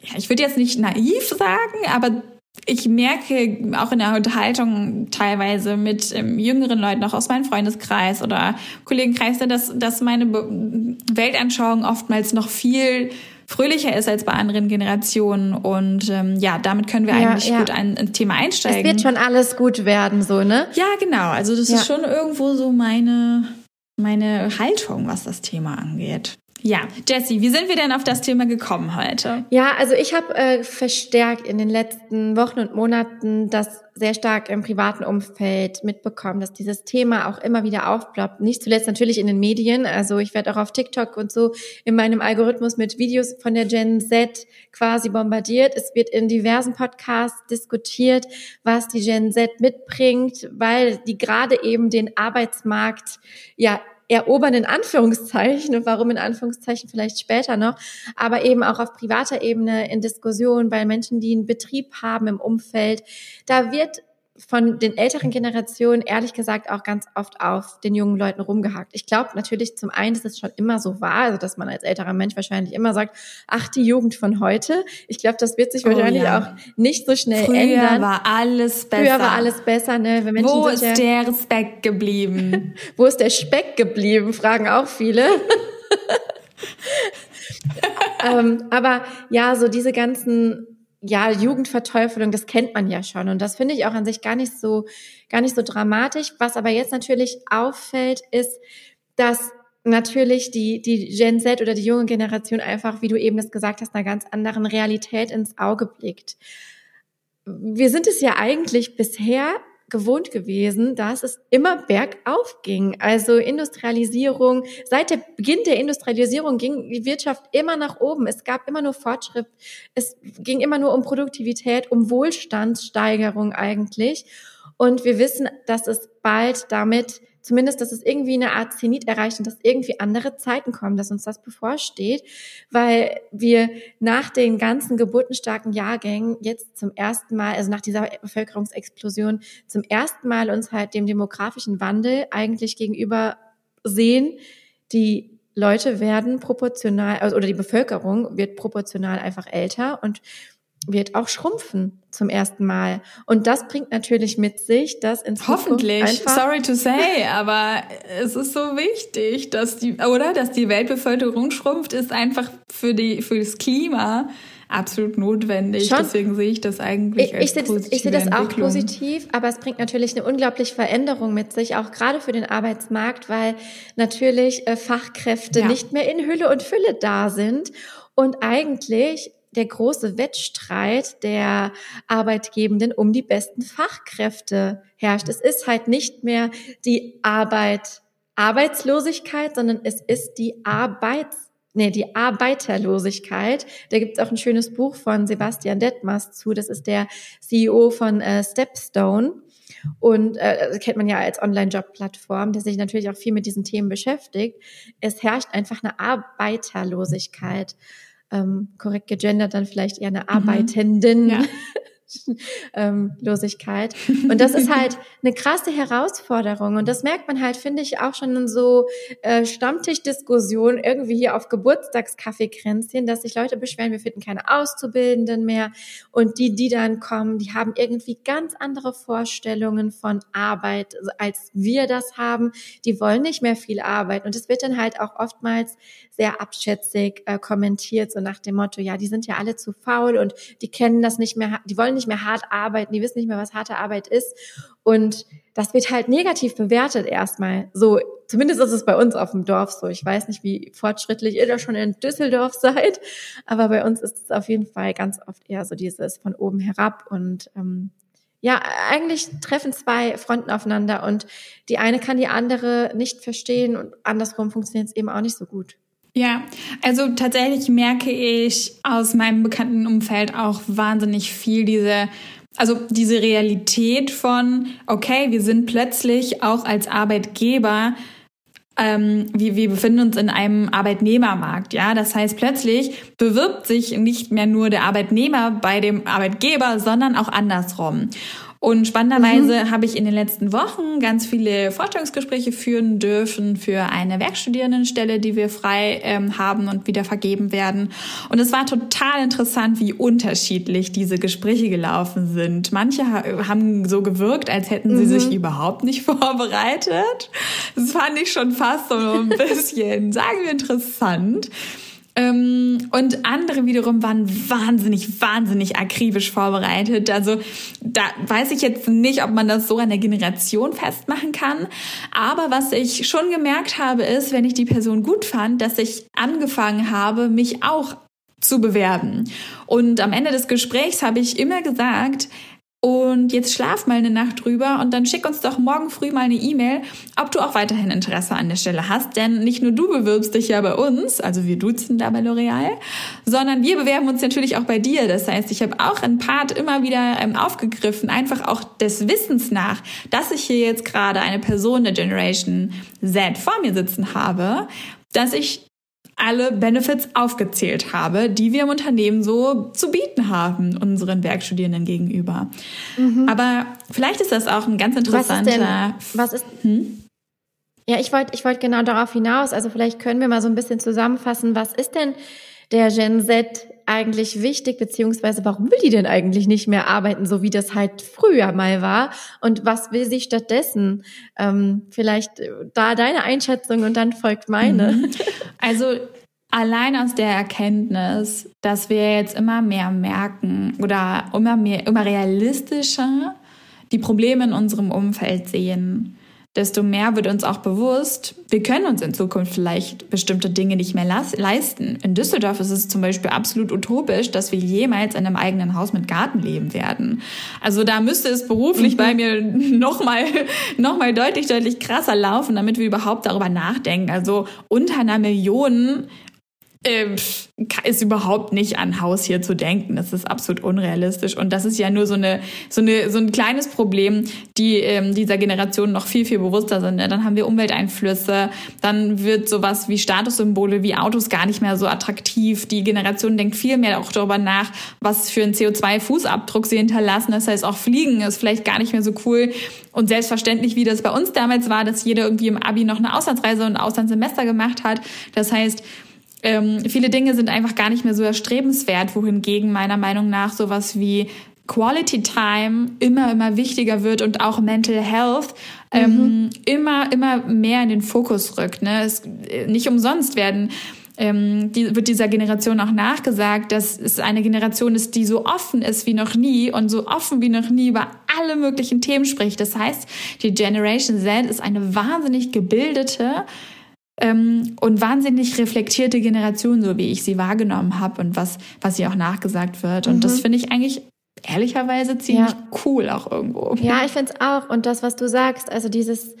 ja, ich würde jetzt nicht naiv sagen, aber ich merke auch in der Unterhaltung teilweise mit ähm, jüngeren Leuten, auch aus meinem Freundeskreis oder Kollegenkreis, dass, dass meine Be Weltanschauung oftmals noch viel fröhlicher ist als bei anderen Generationen. Und ähm, ja, damit können wir ja, eigentlich ja. gut ein, ein, Thema einsteigen. Es wird schon alles gut werden, so, ne? Ja, genau. Also das ja. ist schon irgendwo so meine, meine Haltung, was das Thema angeht. Ja, Jessie, wie sind wir denn auf das Thema gekommen heute? Ja, also ich habe äh, verstärkt in den letzten Wochen und Monaten das sehr stark im privaten Umfeld mitbekommen, dass dieses Thema auch immer wieder aufploppt. Nicht zuletzt natürlich in den Medien. Also ich werde auch auf TikTok und so in meinem Algorithmus mit Videos von der Gen Z quasi bombardiert. Es wird in diversen Podcasts diskutiert, was die Gen Z mitbringt, weil die gerade eben den Arbeitsmarkt ja erobern in Anführungszeichen und warum in Anführungszeichen vielleicht später noch, aber eben auch auf privater Ebene in Diskussionen bei Menschen, die einen Betrieb haben im Umfeld. Da wird von den älteren Generationen ehrlich gesagt auch ganz oft auf den jungen Leuten rumgehakt. Ich glaube natürlich zum einen, dass es schon immer so war, also dass man als älterer Mensch wahrscheinlich immer sagt, ach, die Jugend von heute. Ich glaube, das wird sich oh, wahrscheinlich ja. auch nicht so schnell Früher ändern. Früher war alles besser. Früher war alles besser, ne? Wo ist ja, der Respekt geblieben? Wo ist der Speck geblieben, fragen auch viele. ähm, aber ja, so diese ganzen ja, Jugendverteufelung, das kennt man ja schon. Und das finde ich auch an sich gar nicht so, gar nicht so dramatisch. Was aber jetzt natürlich auffällt, ist, dass natürlich die, die Gen Z oder die junge Generation einfach, wie du eben das gesagt hast, einer ganz anderen Realität ins Auge blickt. Wir sind es ja eigentlich bisher gewohnt gewesen, dass es immer bergauf ging. Also Industrialisierung, seit der Beginn der Industrialisierung ging die Wirtschaft immer nach oben. Es gab immer nur Fortschritt. Es ging immer nur um Produktivität, um Wohlstandssteigerung eigentlich. Und wir wissen, dass es bald damit zumindest, dass es irgendwie eine Art Zenit erreicht und dass irgendwie andere Zeiten kommen, dass uns das bevorsteht, weil wir nach den ganzen geburtenstarken Jahrgängen jetzt zum ersten Mal, also nach dieser Bevölkerungsexplosion, zum ersten Mal uns halt dem demografischen Wandel eigentlich gegenüber sehen, die Leute werden proportional, also, oder die Bevölkerung wird proportional einfach älter und wird auch schrumpfen zum ersten Mal. Und das bringt natürlich mit sich, dass in Hoffentlich, sorry to say, aber es ist so wichtig, dass die, oder? Dass die Weltbevölkerung schrumpft, ist einfach für die, für das Klima absolut notwendig. Schon. Deswegen sehe ich das eigentlich ich, als ich positive Ich sehe das auch positiv, aber es bringt natürlich eine unglaubliche Veränderung mit sich, auch gerade für den Arbeitsmarkt, weil natürlich äh, Fachkräfte ja. nicht mehr in Hülle und Fülle da sind und eigentlich der große Wettstreit der Arbeitgebenden um die besten Fachkräfte herrscht. Es ist halt nicht mehr die Arbeit, Arbeitslosigkeit, sondern es ist die Arbeits nee, die Arbeiterlosigkeit. Da gibt es auch ein schönes Buch von Sebastian Detmers zu. Das ist der CEO von äh, Stepstone. Und äh, kennt man ja als Online-Job-Plattform, der sich natürlich auch viel mit diesen Themen beschäftigt. Es herrscht einfach eine Arbeiterlosigkeit ähm, korrekt gegendert, dann vielleicht eher eine mhm. Arbeitenden. Ja. ähm, Losigkeit. Und das ist halt eine krasse Herausforderung. Und das merkt man halt, finde ich, auch schon in so äh, Stammtischdiskussionen irgendwie hier auf Geburtstagskaffeekränzchen, dass sich Leute beschweren, wir finden keine Auszubildenden mehr. Und die, die dann kommen, die haben irgendwie ganz andere Vorstellungen von Arbeit, als wir das haben. Die wollen nicht mehr viel arbeiten. Und es wird dann halt auch oftmals sehr abschätzig äh, kommentiert, so nach dem Motto, ja, die sind ja alle zu faul und die kennen das nicht mehr, die wollen nicht mehr hart arbeiten, die wissen nicht mehr, was harte Arbeit ist. Und das wird halt negativ bewertet erstmal. So, zumindest ist es bei uns auf dem Dorf so. Ich weiß nicht, wie fortschrittlich ihr da schon in Düsseldorf seid, aber bei uns ist es auf jeden Fall ganz oft eher so dieses von oben herab und ähm, ja, eigentlich treffen zwei Fronten aufeinander und die eine kann die andere nicht verstehen und andersrum funktioniert es eben auch nicht so gut. Ja, also tatsächlich merke ich aus meinem bekannten Umfeld auch wahnsinnig viel diese also diese Realität von, okay, wir sind plötzlich auch als Arbeitgeber ähm, wir, wir befinden uns in einem Arbeitnehmermarkt, ja. Das heißt, plötzlich bewirbt sich nicht mehr nur der Arbeitnehmer bei dem Arbeitgeber, sondern auch andersrum. Und spannenderweise mhm. habe ich in den letzten Wochen ganz viele Vorstellungsgespräche führen dürfen für eine Werkstudierendenstelle, die wir frei ähm, haben und wieder vergeben werden. Und es war total interessant, wie unterschiedlich diese Gespräche gelaufen sind. Manche haben so gewirkt, als hätten sie mhm. sich überhaupt nicht vorbereitet. Das fand ich schon fast so ein bisschen, sagen wir, interessant. Ähm, und andere wiederum waren wahnsinnig, wahnsinnig akribisch vorbereitet. Also da weiß ich jetzt nicht, ob man das so an der Generation festmachen kann. Aber was ich schon gemerkt habe, ist, wenn ich die Person gut fand, dass ich angefangen habe, mich auch zu bewerben. Und am Ende des Gesprächs habe ich immer gesagt, und jetzt schlaf mal eine Nacht drüber und dann schick uns doch morgen früh mal eine E-Mail, ob du auch weiterhin Interesse an der Stelle hast. Denn nicht nur du bewirbst dich ja bei uns, also wir duzen da bei L'Oreal, sondern wir bewerben uns natürlich auch bei dir. Das heißt, ich habe auch ein Part immer wieder ähm, aufgegriffen, einfach auch des Wissens nach, dass ich hier jetzt gerade eine Person der Generation Z vor mir sitzen habe, dass ich alle Benefits aufgezählt habe, die wir im Unternehmen so zu bieten haben, unseren Werkstudierenden gegenüber. Mhm. Aber vielleicht ist das auch ein ganz interessanter. Was ist, denn, was ist hm? Ja, ich wollte ich wollte genau darauf hinaus. Also vielleicht können wir mal so ein bisschen zusammenfassen, was ist denn der Gen Z eigentlich wichtig, beziehungsweise warum will die denn eigentlich nicht mehr arbeiten, so wie das halt früher mal war? Und was will sie stattdessen? Ähm, vielleicht äh, da deine Einschätzung und dann folgt meine. Mhm. Also allein aus der Erkenntnis, dass wir jetzt immer mehr merken oder immer mehr, immer realistischer die Probleme in unserem Umfeld sehen desto mehr wird uns auch bewusst, wir können uns in Zukunft vielleicht bestimmte Dinge nicht mehr leisten. In Düsseldorf ist es zum Beispiel absolut utopisch, dass wir jemals in einem eigenen Haus mit Garten leben werden. Also da müsste es beruflich mhm. bei mir nochmal noch mal deutlich, deutlich krasser laufen, damit wir überhaupt darüber nachdenken. Also unter einer Million äh, ist überhaupt nicht an Haus hier zu denken. Das ist absolut unrealistisch. Und das ist ja nur so eine, so eine, so ein kleines Problem, die ähm, dieser Generation noch viel, viel bewusster sind. Ja, dann haben wir Umwelteinflüsse. Dann wird sowas wie Statussymbole, wie Autos gar nicht mehr so attraktiv. Die Generation denkt viel mehr auch darüber nach, was für einen CO2-Fußabdruck sie hinterlassen. Das heißt, auch Fliegen ist vielleicht gar nicht mehr so cool. Und selbstverständlich, wie das bei uns damals war, dass jeder irgendwie im Abi noch eine Auslandsreise und ein Auslandssemester gemacht hat. Das heißt, ähm, viele Dinge sind einfach gar nicht mehr so erstrebenswert, wohingegen meiner Meinung nach sowas wie Quality Time immer, immer wichtiger wird und auch Mental Health ähm, mhm. immer, immer mehr in den Fokus rückt. Ne? Es, äh, nicht umsonst werden ähm, die, wird dieser Generation auch nachgesagt, dass es eine Generation ist, die so offen ist wie noch nie und so offen wie noch nie über alle möglichen Themen spricht. Das heißt, die Generation Z ist eine wahnsinnig gebildete, ähm, und wahnsinnig reflektierte Generation, so wie ich sie wahrgenommen habe und was, was ihr auch nachgesagt wird. Und mhm. das finde ich eigentlich ehrlicherweise ziemlich ja. cool auch irgendwo. Ja, ich finde es auch. Und das, was du sagst, also dieses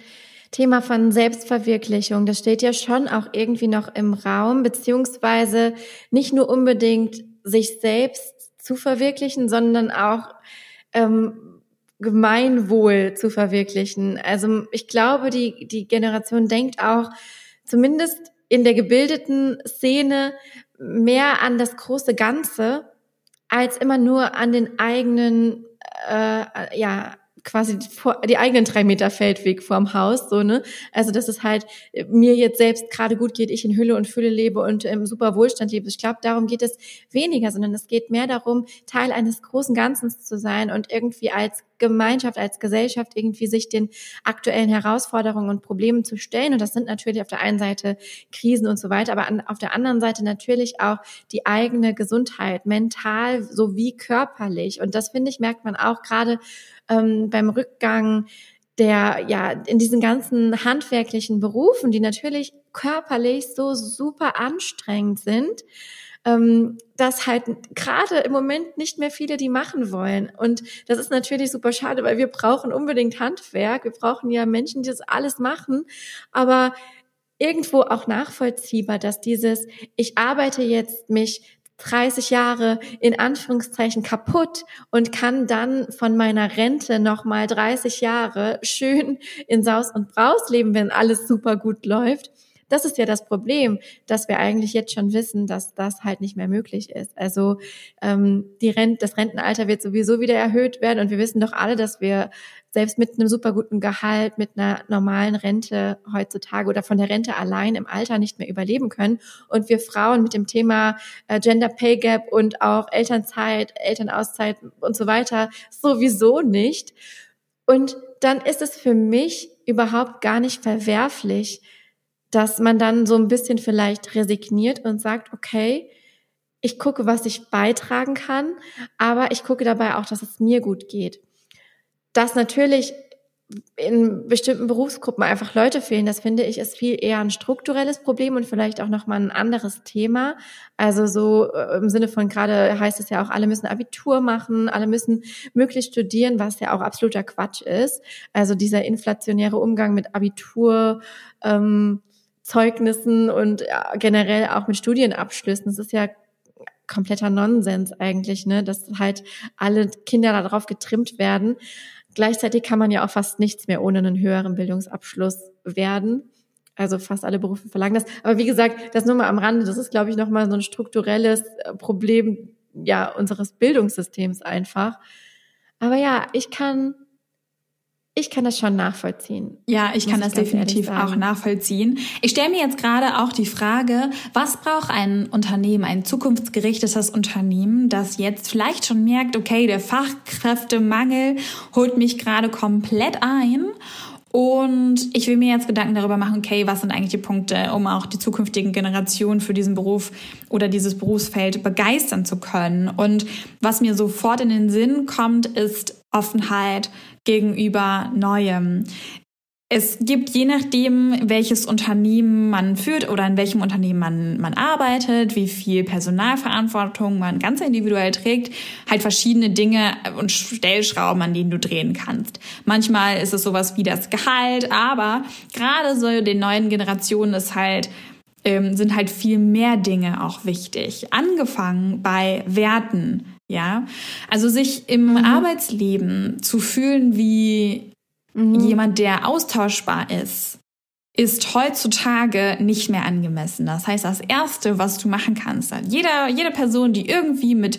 Thema von Selbstverwirklichung, das steht ja schon auch irgendwie noch im Raum, beziehungsweise nicht nur unbedingt sich selbst zu verwirklichen, sondern auch ähm, Gemeinwohl zu verwirklichen. Also ich glaube, die, die Generation denkt auch, zumindest in der gebildeten Szene mehr an das große Ganze als immer nur an den eigenen, äh, ja, quasi die eigenen drei Meter Feldweg vorm Haus, so, ne? Also, dass es halt mir jetzt selbst gerade gut geht, ich in Hülle und Fülle lebe und im super Wohlstand lebe. Ich glaube, darum geht es weniger, sondern es geht mehr darum, Teil eines großen Ganzen zu sein und irgendwie als Gemeinschaft, als Gesellschaft irgendwie sich den aktuellen Herausforderungen und Problemen zu stellen. Und das sind natürlich auf der einen Seite Krisen und so weiter, aber an, auf der anderen Seite natürlich auch die eigene Gesundheit, mental sowie körperlich. Und das finde ich, merkt man auch gerade ähm, beim Rückgang der, ja, in diesen ganzen handwerklichen Berufen, die natürlich körperlich so super anstrengend sind, ähm, dass halt gerade im Moment nicht mehr viele die machen wollen. Und das ist natürlich super schade, weil wir brauchen unbedingt Handwerk. Wir brauchen ja Menschen, die das alles machen. Aber irgendwo auch nachvollziehbar, dass dieses, ich arbeite jetzt mich 30 Jahre in Anführungszeichen kaputt und kann dann von meiner Rente nochmal 30 Jahre schön in Saus und Braus leben, wenn alles super gut läft. Das ist ja das Problem, dass wir eigentlich jetzt schon wissen, dass das halt nicht mehr möglich ist. Also ähm, die Rent das Rentenalter wird sowieso wieder erhöht werden und wir wissen doch alle, dass wir selbst mit einem super guten Gehalt, mit einer normalen Rente heutzutage oder von der Rente allein im Alter nicht mehr überleben können. Und wir Frauen mit dem Thema äh, Gender Pay Gap und auch Elternzeit, Elternauszeit und so weiter sowieso nicht. Und dann ist es für mich überhaupt gar nicht verwerflich, dass man dann so ein bisschen vielleicht resigniert und sagt, okay, ich gucke, was ich beitragen kann, aber ich gucke dabei auch, dass es mir gut geht. Dass natürlich in bestimmten Berufsgruppen einfach Leute fehlen, das finde ich ist viel eher ein strukturelles Problem und vielleicht auch nochmal ein anderes Thema. Also so äh, im Sinne von gerade heißt es ja auch, alle müssen Abitur machen, alle müssen möglichst studieren, was ja auch absoluter Quatsch ist. Also dieser inflationäre Umgang mit Abitur, ähm, Zeugnissen und generell auch mit Studienabschlüssen. Das ist ja kompletter Nonsens eigentlich, ne, dass halt alle Kinder darauf getrimmt werden. Gleichzeitig kann man ja auch fast nichts mehr ohne einen höheren Bildungsabschluss werden. Also fast alle Berufe verlangen das. Aber wie gesagt, das nur mal am Rande. Das ist, glaube ich, nochmal so ein strukturelles äh, Problem, ja, unseres Bildungssystems einfach. Aber ja, ich kann ich kann das schon nachvollziehen. Ja, ich kann das definitiv auch nachvollziehen. Ich stelle mir jetzt gerade auch die Frage, was braucht ein Unternehmen, ein zukunftsgerichtetes Unternehmen, das jetzt vielleicht schon merkt, okay, der Fachkräftemangel holt mich gerade komplett ein und ich will mir jetzt Gedanken darüber machen, okay, was sind eigentlich die Punkte, um auch die zukünftigen Generationen für diesen Beruf oder dieses Berufsfeld begeistern zu können. Und was mir sofort in den Sinn kommt, ist Offenheit, gegenüber Neuem. Es gibt je nachdem, welches Unternehmen man führt oder in welchem Unternehmen man, man arbeitet, wie viel Personalverantwortung man ganz individuell trägt, halt verschiedene Dinge und Stellschrauben, an denen du drehen kannst. Manchmal ist es sowas wie das Gehalt, aber gerade so den neuen Generationen ist halt ähm, sind halt viel mehr Dinge auch wichtig. Angefangen bei Werten, ja. Also sich im mhm. Arbeitsleben zu fühlen wie mhm. jemand, der austauschbar ist, ist heutzutage nicht mehr angemessen. Das heißt, das Erste, was du machen kannst, jeder, jede Person, die irgendwie mit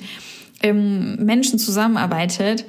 ähm, Menschen zusammenarbeitet,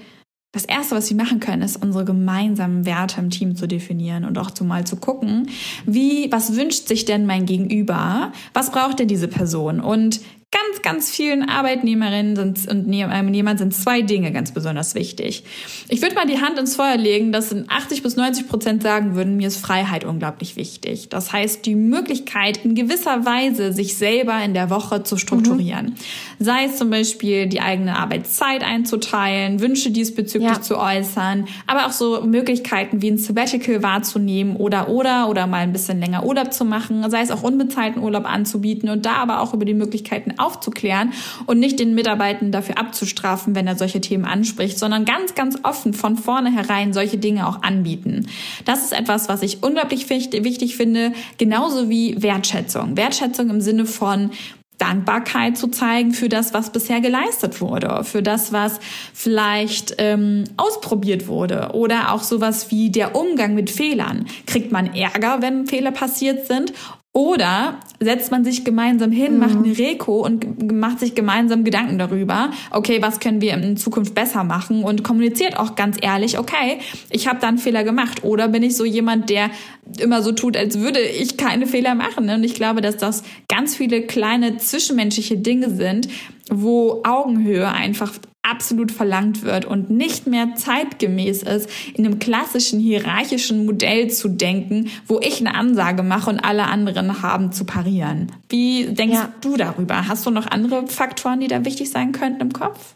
das Erste, was wir machen können, ist unsere gemeinsamen Werte im Team zu definieren und auch zu mal zu gucken, wie, was wünscht sich denn mein Gegenüber? Was braucht denn diese Person? Und ganz, ganz vielen Arbeitnehmerinnen und Nehmern sind zwei Dinge ganz besonders wichtig. Ich würde mal die Hand ins Feuer legen, dass 80 bis 90 Prozent sagen würden, mir ist Freiheit unglaublich wichtig. Das heißt, die Möglichkeit, in gewisser Weise sich selber in der Woche zu strukturieren. Mhm. Sei es zum Beispiel die eigene Arbeitszeit einzuteilen, Wünsche diesbezüglich ja. zu äußern, aber auch so Möglichkeiten wie ein Sabbatical wahrzunehmen oder oder oder mal ein bisschen länger Urlaub zu machen, sei es auch unbezahlten Urlaub anzubieten und da aber auch über die Möglichkeiten aufzuklären und nicht den Mitarbeitenden dafür abzustrafen, wenn er solche Themen anspricht, sondern ganz, ganz offen von vornherein solche Dinge auch anbieten. Das ist etwas, was ich unglaublich wichtig finde, genauso wie Wertschätzung. Wertschätzung im Sinne von Dankbarkeit zu zeigen für das, was bisher geleistet wurde, für das, was vielleicht ähm, ausprobiert wurde oder auch sowas wie der Umgang mit Fehlern. Kriegt man Ärger, wenn Fehler passiert sind oder setzt man sich gemeinsam hin, mhm. macht eine Reko und macht sich gemeinsam Gedanken darüber, okay, was können wir in Zukunft besser machen und kommuniziert auch ganz ehrlich, okay, ich habe da einen Fehler gemacht oder bin ich so jemand, der immer so tut, als würde ich keine Fehler machen. Und ich glaube, dass das ganz viele kleine zwischenmenschliche Dinge sind, wo Augenhöhe einfach absolut verlangt wird und nicht mehr zeitgemäß ist, in einem klassischen hierarchischen Modell zu denken, wo ich eine Ansage mache und alle anderen haben zu parieren. Wie denkst ja. du darüber? Hast du noch andere Faktoren, die da wichtig sein könnten im Kopf?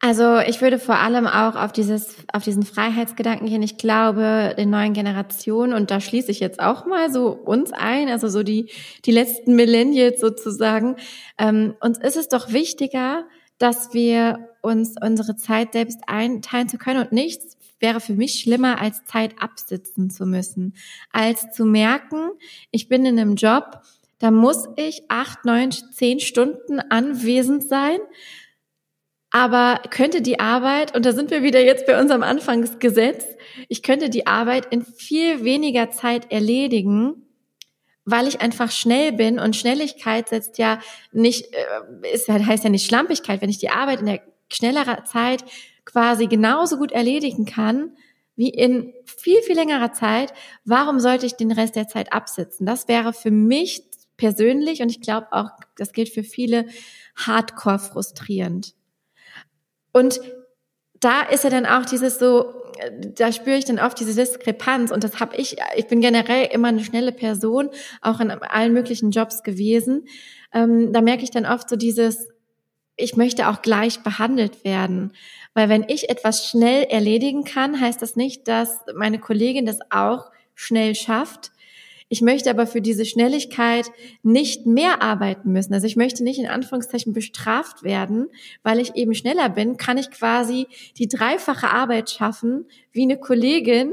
Also ich würde vor allem auch auf dieses, auf diesen Freiheitsgedanken gehen. Ich glaube, den neuen Generationen, und da schließe ich jetzt auch mal so uns ein, also so die, die letzten Millennials sozusagen, ähm, uns ist es doch wichtiger, dass wir uns unsere Zeit selbst einteilen zu können. Und nichts wäre für mich schlimmer, als Zeit absitzen zu müssen, als zu merken, ich bin in einem Job, da muss ich acht, neun, zehn Stunden anwesend sein. Aber könnte die Arbeit, und da sind wir wieder jetzt bei unserem Anfangsgesetz, ich könnte die Arbeit in viel weniger Zeit erledigen, weil ich einfach schnell bin. Und Schnelligkeit setzt ja nicht, äh, ist, heißt ja nicht Schlampigkeit, wenn ich die Arbeit in der schnellerer Zeit quasi genauso gut erledigen kann, wie in viel, viel längerer Zeit, warum sollte ich den Rest der Zeit absitzen? Das wäre für mich persönlich und ich glaube auch, das gilt für viele, hardcore frustrierend. Und da ist ja dann auch dieses so, da spüre ich dann oft diese Diskrepanz und das habe ich, ich bin generell immer eine schnelle Person, auch in allen möglichen Jobs gewesen. Ähm, da merke ich dann oft so dieses, ich möchte auch gleich behandelt werden. Weil wenn ich etwas schnell erledigen kann, heißt das nicht, dass meine Kollegin das auch schnell schafft. Ich möchte aber für diese Schnelligkeit nicht mehr arbeiten müssen. Also ich möchte nicht in Anführungszeichen bestraft werden, weil ich eben schneller bin, kann ich quasi die dreifache Arbeit schaffen wie eine Kollegin,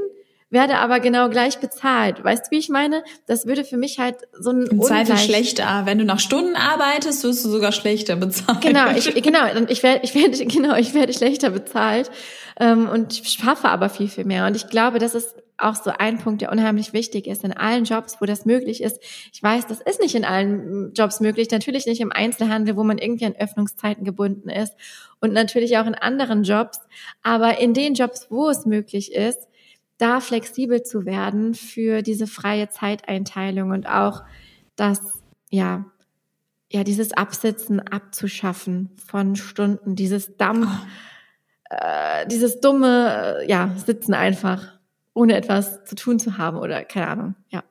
werde aber genau gleich bezahlt. Weißt du, wie ich meine? Das würde für mich halt so ein Im Zweifel schlechter. Wenn du nach Stunden arbeitest, wirst du sogar schlechter bezahlt. Genau, ich, genau, ich werde, ich werde, genau, ich werde schlechter bezahlt ähm, und schaffe aber viel, viel mehr. Und ich glaube, das ist auch so ein Punkt, der unheimlich wichtig ist in allen Jobs, wo das möglich ist. Ich weiß, das ist nicht in allen Jobs möglich, natürlich nicht im Einzelhandel, wo man irgendwie an Öffnungszeiten gebunden ist und natürlich auch in anderen Jobs, aber in den Jobs, wo es möglich ist, da flexibel zu werden für diese freie Zeiteinteilung und auch das, ja, ja, dieses Absitzen abzuschaffen von Stunden, dieses Dampf, oh. äh, dieses dumme, ja, Sitzen einfach, ohne etwas zu tun zu haben oder keine Ahnung, ja.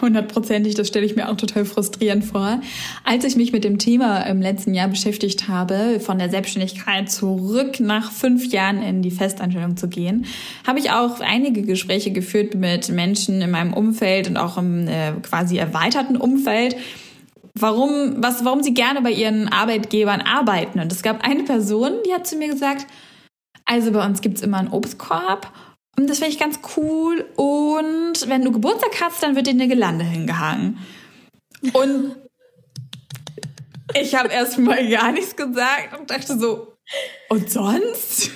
Hundertprozentig, das stelle ich mir auch total frustrierend vor. Als ich mich mit dem Thema im letzten Jahr beschäftigt habe, von der Selbstständigkeit zurück nach fünf Jahren in die Festanstellung zu gehen, habe ich auch einige Gespräche geführt mit Menschen in meinem Umfeld und auch im äh, quasi erweiterten Umfeld, warum, was, warum sie gerne bei ihren Arbeitgebern arbeiten. Und es gab eine Person, die hat zu mir gesagt, also bei uns gibt's immer einen Obstkorb und das finde ich ganz cool. Und wenn du Geburtstag hast, dann wird dir eine Gelande hingehangen. Und ich habe erst mal gar nichts gesagt und dachte so, und sonst?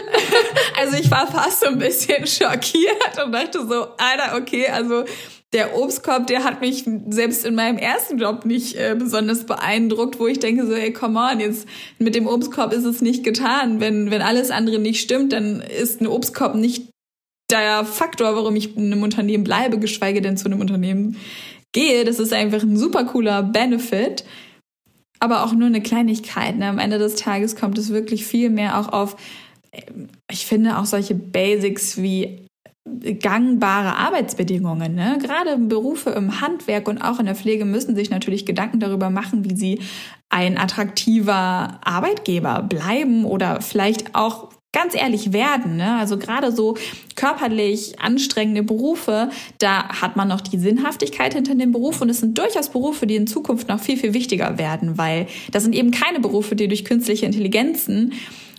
also ich war fast so ein bisschen schockiert und dachte so, Alter, okay, also der Obstkorb, der hat mich selbst in meinem ersten Job nicht äh, besonders beeindruckt, wo ich denke so, ey, come on, jetzt mit dem Obstkorb ist es nicht getan. Wenn, wenn alles andere nicht stimmt, dann ist ein Obstkorb nicht der Faktor, warum ich in einem Unternehmen bleibe, geschweige denn zu einem Unternehmen gehe. Das ist einfach ein super cooler Benefit, aber auch nur eine Kleinigkeit. Ne? Am Ende des Tages kommt es wirklich viel mehr auch auf, ich finde auch solche Basics wie gangbare Arbeitsbedingungen. Ne? Gerade Berufe im Handwerk und auch in der Pflege müssen sich natürlich Gedanken darüber machen, wie sie ein attraktiver Arbeitgeber bleiben oder vielleicht auch ganz ehrlich werden. Ne? Also gerade so körperlich anstrengende Berufe, da hat man noch die Sinnhaftigkeit hinter dem Beruf und es sind durchaus Berufe, die in Zukunft noch viel, viel wichtiger werden, weil das sind eben keine Berufe, die durch künstliche Intelligenzen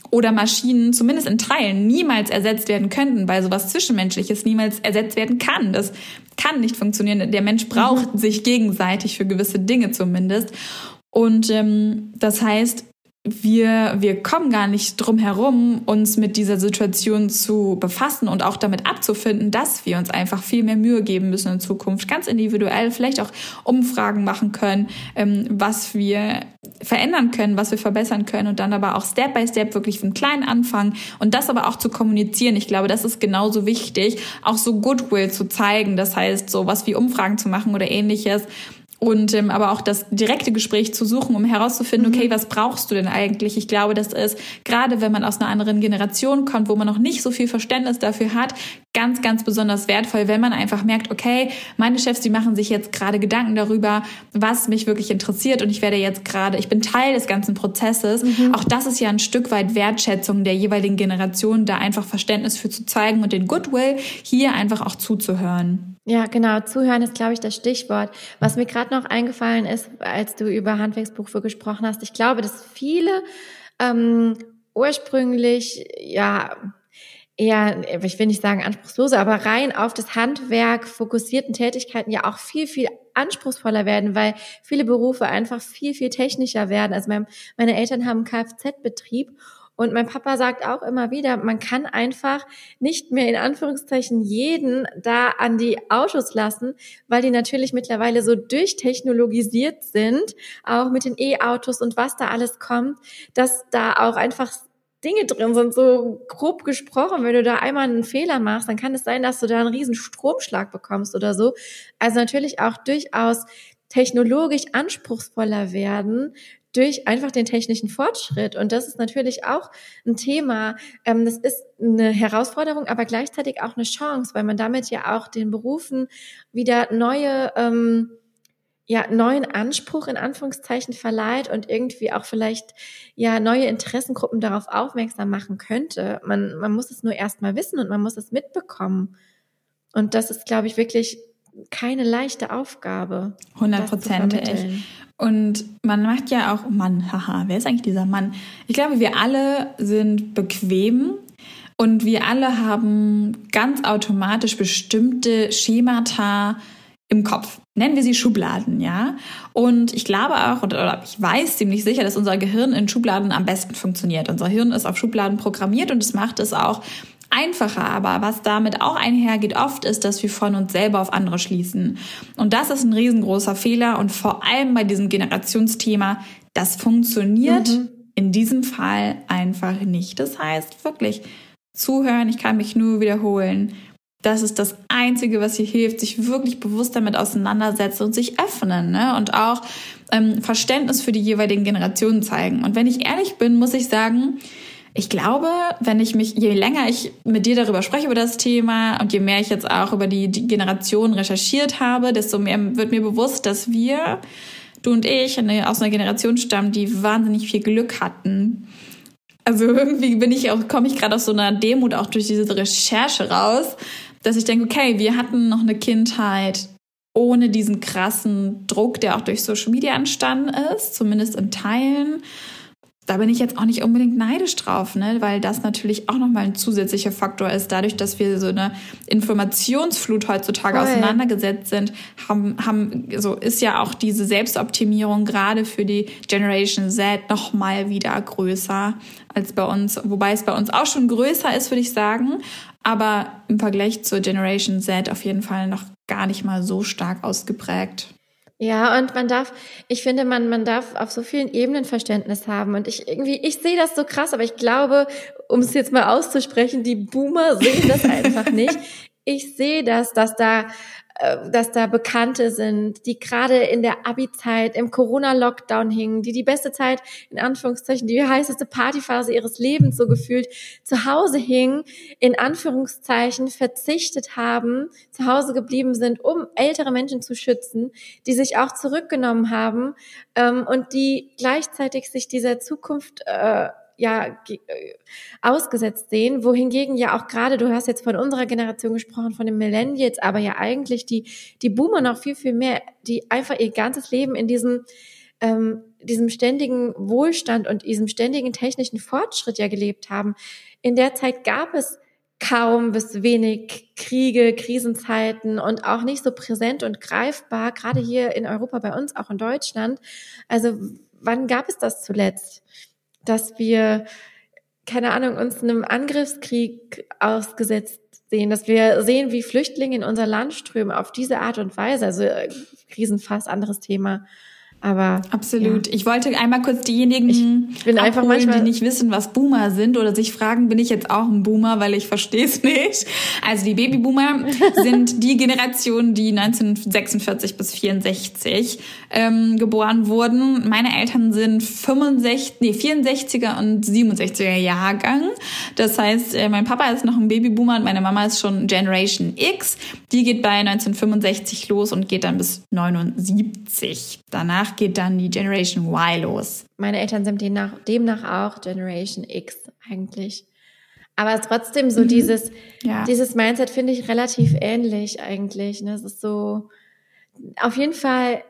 oder Maschinen zumindest in Teilen niemals ersetzt werden könnten, weil sowas Zwischenmenschliches niemals ersetzt werden kann. Das kann nicht funktionieren. Der Mensch braucht mhm. sich gegenseitig für gewisse Dinge zumindest. Und ähm, das heißt, wir, wir kommen gar nicht drum herum, uns mit dieser Situation zu befassen und auch damit abzufinden, dass wir uns einfach viel mehr Mühe geben müssen in Zukunft, ganz individuell, vielleicht auch Umfragen machen können, ähm, was wir verändern können, was wir verbessern können und dann aber auch Step by Step wirklich vom Kleinen anfangen und das aber auch zu kommunizieren. Ich glaube, das ist genauso wichtig, auch so Goodwill zu zeigen. Das heißt, so was wie Umfragen zu machen oder ähnliches und ähm, aber auch das direkte Gespräch zu suchen, um herauszufinden, okay, mhm. was brauchst du denn eigentlich? Ich glaube, das ist gerade, wenn man aus einer anderen Generation kommt, wo man noch nicht so viel Verständnis dafür hat, ganz, ganz besonders wertvoll, wenn man einfach merkt, okay, meine Chefs, die machen sich jetzt gerade Gedanken darüber, was mich wirklich interessiert und ich werde jetzt gerade, ich bin Teil des ganzen Prozesses. Mhm. Auch das ist ja ein Stück weit Wertschätzung der jeweiligen Generation, da einfach Verständnis für zu zeigen und den Goodwill hier einfach auch zuzuhören. Ja, genau. Zuhören ist, glaube ich, das Stichwort. Was mir gerade noch eingefallen ist, als du über Handwerksberufe gesprochen hast, ich glaube, dass viele ähm, ursprünglich ja eher, ich will nicht sagen anspruchslose, aber rein auf das Handwerk fokussierten Tätigkeiten ja auch viel, viel anspruchsvoller werden, weil viele Berufe einfach viel, viel technischer werden. Also mein, meine Eltern haben einen Kfz-Betrieb und mein Papa sagt auch immer wieder, man kann einfach nicht mehr in Anführungszeichen jeden da an die Autos lassen, weil die natürlich mittlerweile so durchtechnologisiert sind, auch mit den E-Autos und was da alles kommt, dass da auch einfach Dinge drin sind, so grob gesprochen, wenn du da einmal einen Fehler machst, dann kann es sein, dass du da einen riesen Stromschlag bekommst oder so. Also natürlich auch durchaus technologisch anspruchsvoller werden durch einfach den technischen Fortschritt. Und das ist natürlich auch ein Thema. Ähm, das ist eine Herausforderung, aber gleichzeitig auch eine Chance, weil man damit ja auch den Berufen wieder neue ähm, ja, neuen Anspruch in Anführungszeichen verleiht und irgendwie auch vielleicht ja neue Interessengruppen darauf aufmerksam machen könnte. Man, man muss es nur erstmal wissen und man muss es mitbekommen. Und das ist, glaube ich, wirklich keine leichte Aufgabe. Hundertprozentig. Und man macht ja auch, Mann, haha, wer ist eigentlich dieser Mann? Ich glaube, wir alle sind bequem und wir alle haben ganz automatisch bestimmte Schemata, im Kopf. Nennen wir sie Schubladen, ja. Und ich glaube auch, oder ich weiß ziemlich sicher, dass unser Gehirn in Schubladen am besten funktioniert. Unser Hirn ist auf Schubladen programmiert und es macht es auch einfacher. Aber was damit auch einhergeht oft ist, dass wir von uns selber auf andere schließen. Und das ist ein riesengroßer Fehler. Und vor allem bei diesem Generationsthema, das funktioniert mhm. in diesem Fall einfach nicht. Das heißt wirklich zuhören, ich kann mich nur wiederholen das ist das Einzige, was hier hilft, sich wirklich bewusst damit auseinandersetzen und sich öffnen ne? und auch ähm, Verständnis für die jeweiligen Generationen zeigen. Und wenn ich ehrlich bin, muss ich sagen, ich glaube, wenn ich mich, je länger ich mit dir darüber spreche über das Thema und je mehr ich jetzt auch über die, Generation recherchiert habe, desto mehr wird mir bewusst, dass wir, du und ich, eine, aus einer Generation stammen, die wahnsinnig viel Glück hatten. Also irgendwie bin ich auch, komme ich gerade aus so einer Demut auch durch diese Recherche raus, dass ich denke, okay, wir hatten noch eine Kindheit ohne diesen krassen Druck, der auch durch Social Media entstanden ist, zumindest in Teilen. Da bin ich jetzt auch nicht unbedingt neidisch drauf, ne? weil das natürlich auch nochmal ein zusätzlicher Faktor ist. Dadurch, dass wir so eine Informationsflut heutzutage Voll. auseinandergesetzt sind, haben, haben, so ist ja auch diese Selbstoptimierung gerade für die Generation Z nochmal wieder größer als bei uns. Wobei es bei uns auch schon größer ist, würde ich sagen aber im Vergleich zur Generation Z auf jeden Fall noch gar nicht mal so stark ausgeprägt. Ja, und man darf, ich finde, man, man darf auf so vielen Ebenen Verständnis haben. Und ich irgendwie, ich sehe das so krass, aber ich glaube, um es jetzt mal auszusprechen, die Boomer sehen das einfach nicht. Ich sehe das, dass da dass da Bekannte sind, die gerade in der Abi-Zeit, im Corona-Lockdown hingen, die die beste Zeit, in Anführungszeichen, die heißeste Partyphase ihres Lebens so gefühlt, zu Hause hingen, in Anführungszeichen verzichtet haben, zu Hause geblieben sind, um ältere Menschen zu schützen, die sich auch zurückgenommen haben ähm, und die gleichzeitig sich dieser Zukunft äh, ja äh, ausgesetzt sehen, wohingegen ja auch gerade, du hast jetzt von unserer Generation gesprochen, von den Millennials, aber ja eigentlich die, die Boomer noch viel, viel mehr, die einfach ihr ganzes Leben in diesem, ähm, diesem ständigen Wohlstand und diesem ständigen technischen Fortschritt ja gelebt haben. In der Zeit gab es kaum bis wenig Kriege, Krisenzeiten und auch nicht so präsent und greifbar, gerade hier in Europa, bei uns, auch in Deutschland. Also wann gab es das zuletzt? Dass wir, keine Ahnung, uns einem Angriffskrieg ausgesetzt sehen, dass wir sehen, wie Flüchtlinge in unser Land strömen auf diese Art und Weise. Also äh, Krisenfass, anderes Thema. Aber absolut. Ja. Ich wollte einmal kurz diejenigen ich bin abholen, einfach manchmal, die nicht wissen, was Boomer sind oder sich fragen, bin ich jetzt auch ein Boomer, weil ich verstehe es nicht. Also die Babyboomer sind die Generation, die 1946 bis 64 ähm, geboren wurden. Meine Eltern sind 65, nee, 64er und 67er Jahrgang. Das heißt, äh, mein Papa ist noch ein Babyboomer und meine Mama ist schon Generation X. Die geht bei 1965 los und geht dann bis 79. Danach geht dann die Generation Y los. Meine Eltern sind demnach, demnach auch Generation X eigentlich. Aber trotzdem so mhm. dieses, ja. dieses Mindset finde ich relativ ähnlich eigentlich. Ne? Es ist so, auf jeden Fall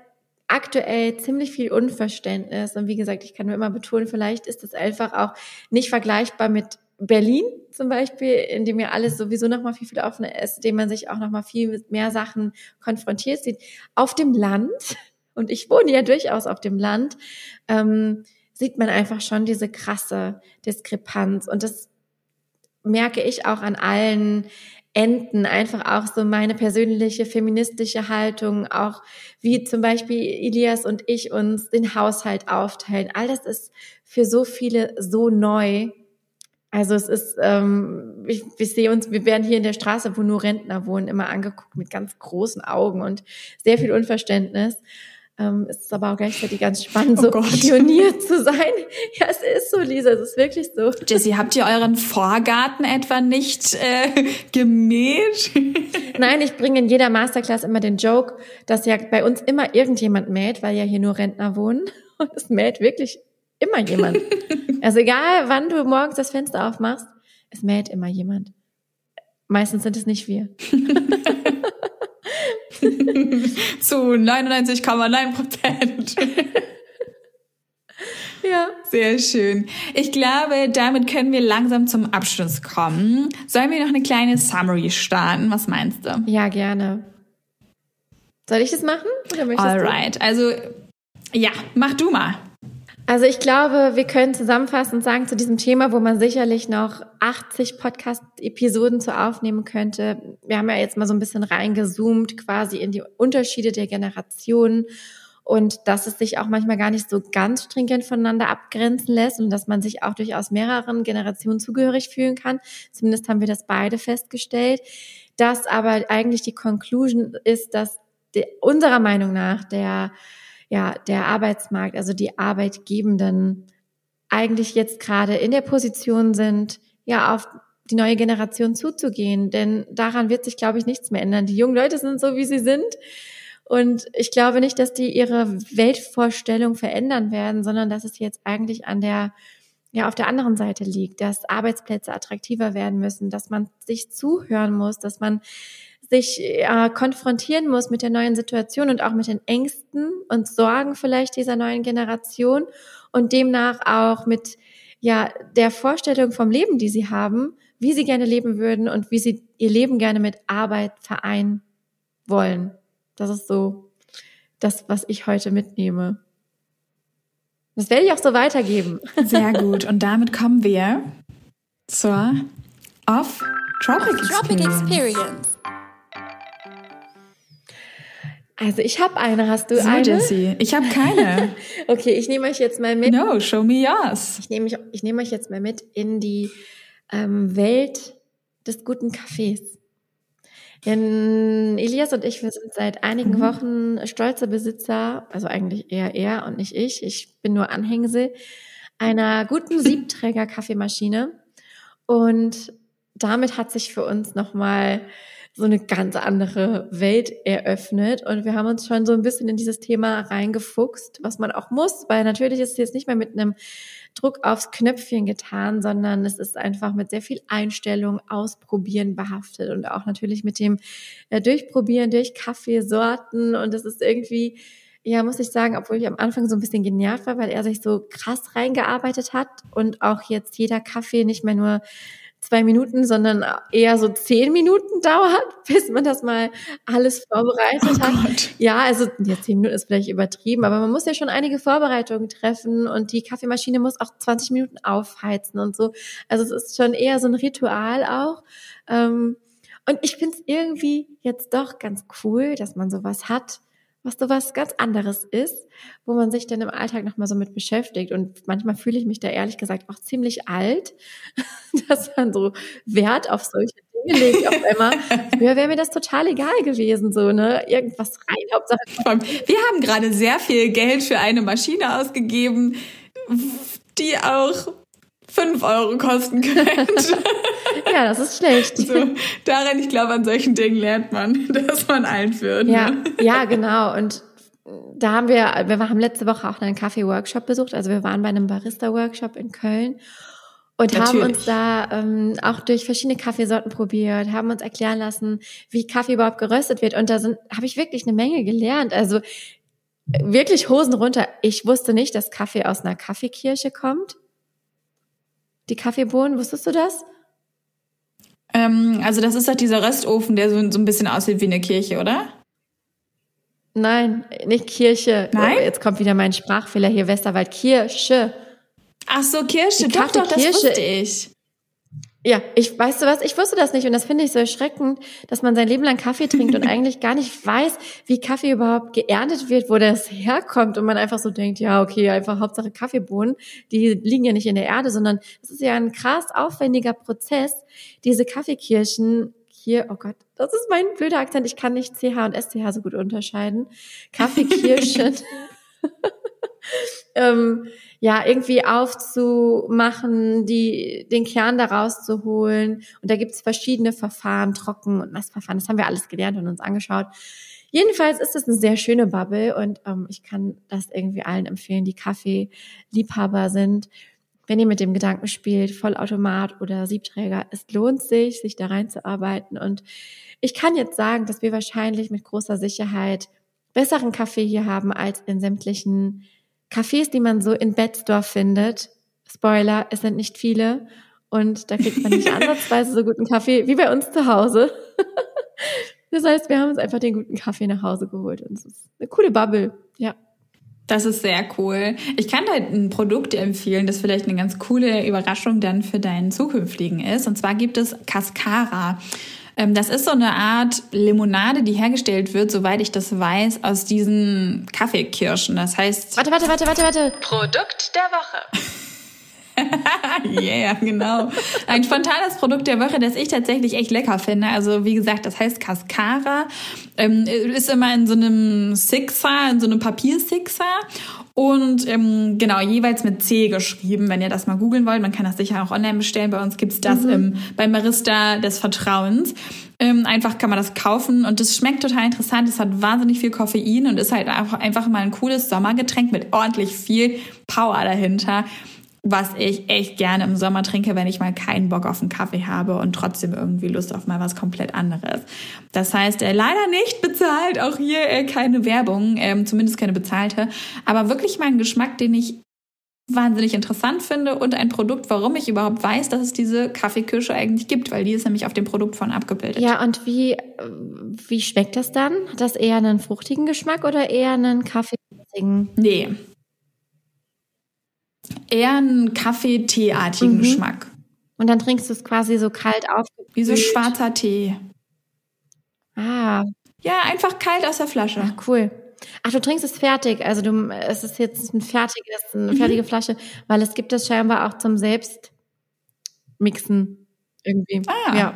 aktuell ziemlich viel Unverständnis. Und wie gesagt, ich kann nur immer betonen, vielleicht ist das einfach auch nicht vergleichbar mit Berlin zum Beispiel, in dem ja alles sowieso noch mal viel, viel offener ist, in dem man sich auch noch mal viel mit mehr Sachen konfrontiert sieht. Auf dem Land, und ich wohne ja durchaus auf dem Land, ähm, sieht man einfach schon diese krasse Diskrepanz. Und das merke ich auch an allen Enden, einfach auch so meine persönliche feministische Haltung, auch wie zum Beispiel Elias und ich uns den Haushalt aufteilen. All das ist für so viele so neu. Also es ist, ähm, ich, ich sehe uns, wir werden hier in der Straße, wo nur Rentner wohnen, immer angeguckt mit ganz großen Augen und sehr viel Unverständnis. Ähm, es ist aber auch gleichzeitig ganz spannend, oh so Gott. Pionier zu sein. Ja, es ist so, Lisa, es ist wirklich so. Jessie, habt ihr euren Vorgarten etwa nicht äh, gemäht? Nein, ich bringe in jeder Masterclass immer den Joke, dass ja bei uns immer irgendjemand mäht, weil ja hier nur Rentner wohnen. Und es mäht wirklich immer jemand. also egal, wann du morgens das Fenster aufmachst, es mäht immer jemand. Meistens sind es nicht wir. Zu 99,9 Prozent. Ja. Sehr schön. Ich glaube, damit können wir langsam zum Abschluss kommen. Sollen wir noch eine kleine Summary starten? Was meinst du? Ja, gerne. Soll ich das machen? Oder Alright. Du? Also, ja, mach du mal. Also ich glaube, wir können zusammenfassend sagen zu diesem Thema, wo man sicherlich noch 80 Podcast-Episoden zu aufnehmen könnte. Wir haben ja jetzt mal so ein bisschen reingezoomt quasi in die Unterschiede der Generationen und dass es sich auch manchmal gar nicht so ganz stringent voneinander abgrenzen lässt und dass man sich auch durchaus mehreren Generationen zugehörig fühlen kann. Zumindest haben wir das beide festgestellt. Dass aber eigentlich die Conclusion ist, dass unserer Meinung nach der ja, der Arbeitsmarkt, also die Arbeitgebenden eigentlich jetzt gerade in der Position sind, ja, auf die neue Generation zuzugehen. Denn daran wird sich, glaube ich, nichts mehr ändern. Die jungen Leute sind so, wie sie sind. Und ich glaube nicht, dass die ihre Weltvorstellung verändern werden, sondern dass es jetzt eigentlich an der, ja, auf der anderen Seite liegt, dass Arbeitsplätze attraktiver werden müssen, dass man sich zuhören muss, dass man sich äh, konfrontieren muss mit der neuen Situation und auch mit den Ängsten und Sorgen vielleicht dieser neuen Generation und demnach auch mit ja der Vorstellung vom Leben, die sie haben, wie sie gerne leben würden und wie sie ihr Leben gerne mit Arbeit vereinen wollen. Das ist so das, was ich heute mitnehme. Das werde ich auch so weitergeben. Sehr gut. Und damit kommen wir zur Off-Tropic Experience. Tropic Experience. Also ich habe eine, hast du so, eine? Jessie, ich habe keine. okay, ich nehme euch jetzt mal mit. No, show me yours. Ich nehme ich, nehme euch jetzt mal mit in die ähm, Welt des guten Kaffees. Denn Elias und ich, wir sind seit einigen mhm. Wochen stolze Besitzer, also eigentlich eher er und nicht ich, ich bin nur Anhängsel, einer guten Siebträger-Kaffeemaschine. Und damit hat sich für uns nochmal so eine ganz andere Welt eröffnet. Und wir haben uns schon so ein bisschen in dieses Thema reingefuchst, was man auch muss, weil natürlich ist es jetzt nicht mehr mit einem Druck aufs Knöpfchen getan, sondern es ist einfach mit sehr viel Einstellung, Ausprobieren behaftet und auch natürlich mit dem äh, Durchprobieren durch Kaffeesorten. Und es ist irgendwie, ja, muss ich sagen, obwohl ich am Anfang so ein bisschen genervt war, weil er sich so krass reingearbeitet hat und auch jetzt jeder Kaffee nicht mehr nur zwei Minuten, sondern eher so zehn Minuten dauert, bis man das mal alles vorbereitet oh hat. Gott. Ja, also ja, zehn Minuten ist vielleicht übertrieben, aber man muss ja schon einige Vorbereitungen treffen und die Kaffeemaschine muss auch 20 Minuten aufheizen und so. Also es ist schon eher so ein Ritual auch. Ähm, und ich finde es irgendwie jetzt doch ganz cool, dass man sowas hat, was so was ganz anderes ist, wo man sich dann im Alltag nochmal so mit beschäftigt. Und manchmal fühle ich mich da ehrlich gesagt auch ziemlich alt, dass man so Wert auf solche Dinge legt auf einmal. Früher wäre mir das total egal gewesen, so, ne? Irgendwas rein, Hauptsache. Wir haben gerade sehr viel Geld für eine Maschine ausgegeben, die auch fünf Euro kosten könnte. Ja, das ist schlecht. So, daran, ich glaube, an solchen Dingen lernt man, dass man alt wird. Ja, ne? ja, genau. Und da haben wir, wir haben letzte Woche auch einen Kaffee-Workshop besucht. Also wir waren bei einem Barista-Workshop in Köln und Natürlich. haben uns da ähm, auch durch verschiedene Kaffeesorten probiert, haben uns erklären lassen, wie Kaffee überhaupt geröstet wird. Und da sind, habe ich wirklich eine Menge gelernt. Also wirklich Hosen runter. Ich wusste nicht, dass Kaffee aus einer Kaffeekirche kommt. Die Kaffeebohnen, wusstest du das? Ähm, also das ist halt dieser Röstofen, der so, so ein bisschen aussieht wie eine Kirche, oder? Nein, nicht Kirche. Nein? Oh, Jetzt kommt wieder mein Sprachfehler hier, Westerwald. Kirsche. Ach so, Kirsche, Die doch, doch, das Kaffeekirsche. wusste ich. Ja, ich weißt du was, ich wusste das nicht und das finde ich so erschreckend, dass man sein Leben lang Kaffee trinkt und eigentlich gar nicht weiß, wie Kaffee überhaupt geerntet wird, wo das herkommt und man einfach so denkt, ja, okay, einfach Hauptsache Kaffeebohnen, die liegen ja nicht in der Erde, sondern es ist ja ein krass aufwendiger Prozess, diese Kaffeekirschen hier, oh Gott, das ist mein blöder Akzent, ich kann nicht CH und SCH so gut unterscheiden. Kaffeekirschen. ähm, ja, irgendwie aufzumachen, die, den Kern da rauszuholen. Und da gibt's verschiedene Verfahren, Trocken- und Nassverfahren. Das haben wir alles gelernt und uns angeschaut. Jedenfalls ist es eine sehr schöne Bubble und ähm, ich kann das irgendwie allen empfehlen, die Kaffee-Liebhaber sind. Wenn ihr mit dem Gedanken spielt, Vollautomat oder Siebträger, es lohnt sich, sich da reinzuarbeiten. Und ich kann jetzt sagen, dass wir wahrscheinlich mit großer Sicherheit besseren Kaffee hier haben als in sämtlichen Cafés, die man so in Betzdorf findet. Spoiler, es sind nicht viele. Und da kriegt man nicht ansatzweise so guten Kaffee wie bei uns zu Hause. Das heißt, wir haben uns einfach den guten Kaffee nach Hause geholt. Und es ist eine coole Bubble. Ja. Das ist sehr cool. Ich kann dir ein Produkt empfehlen, das vielleicht eine ganz coole Überraschung dann für deinen zukünftigen ist. Und zwar gibt es Cascara. Ähm, Das ist so eine Art Limonade, die hergestellt wird, soweit ich das weiß, aus diesen Kaffeekirschen. Das heißt, Warte, warte, warte, warte, warte. Produkt der Woche. yeah, genau. Ein spontanes Produkt der Woche, das ich tatsächlich echt lecker finde. Also wie gesagt, das heißt Cascara. Ähm, ist immer in so einem Sixer, in so einem Papiersixer. Und ähm, genau, jeweils mit C geschrieben, wenn ihr das mal googeln wollt. Man kann das sicher auch online bestellen. Bei uns gibt's das im, beim Barista des Vertrauens. Ähm, einfach kann man das kaufen und das schmeckt total interessant. Es hat wahnsinnig viel Koffein und ist halt einfach, einfach mal ein cooles Sommergetränk mit ordentlich viel Power dahinter was ich echt gerne im Sommer trinke, wenn ich mal keinen Bock auf einen Kaffee habe und trotzdem irgendwie Lust auf mal was komplett anderes. Das heißt, äh, leider nicht bezahlt, auch hier äh, keine Werbung, ähm, zumindest keine bezahlte, aber wirklich mal ein Geschmack, den ich wahnsinnig interessant finde und ein Produkt, warum ich überhaupt weiß, dass es diese Kaffeekirsche eigentlich gibt, weil die ist nämlich auf dem Produkt von abgebildet. Ja, und wie, äh, wie schmeckt das dann? Hat das eher einen fruchtigen Geschmack oder eher einen kaffeeigen? Nee. Eher einen Kaffee-Tee-artigen Mhm. Geschmack. Und dann trinkst du es quasi so kalt auf. Wie so schwarzer Tee. Ah, Ja, einfach kalt aus der Flasche. ach, cool. Ach, du trinkst es fertig. Also du, es ist jetzt ein fertiges, eine Mhm. fertige Flasche, weil es gibt das scheinbar auch zum Selbstmixen irgendwie. Ah. Ja.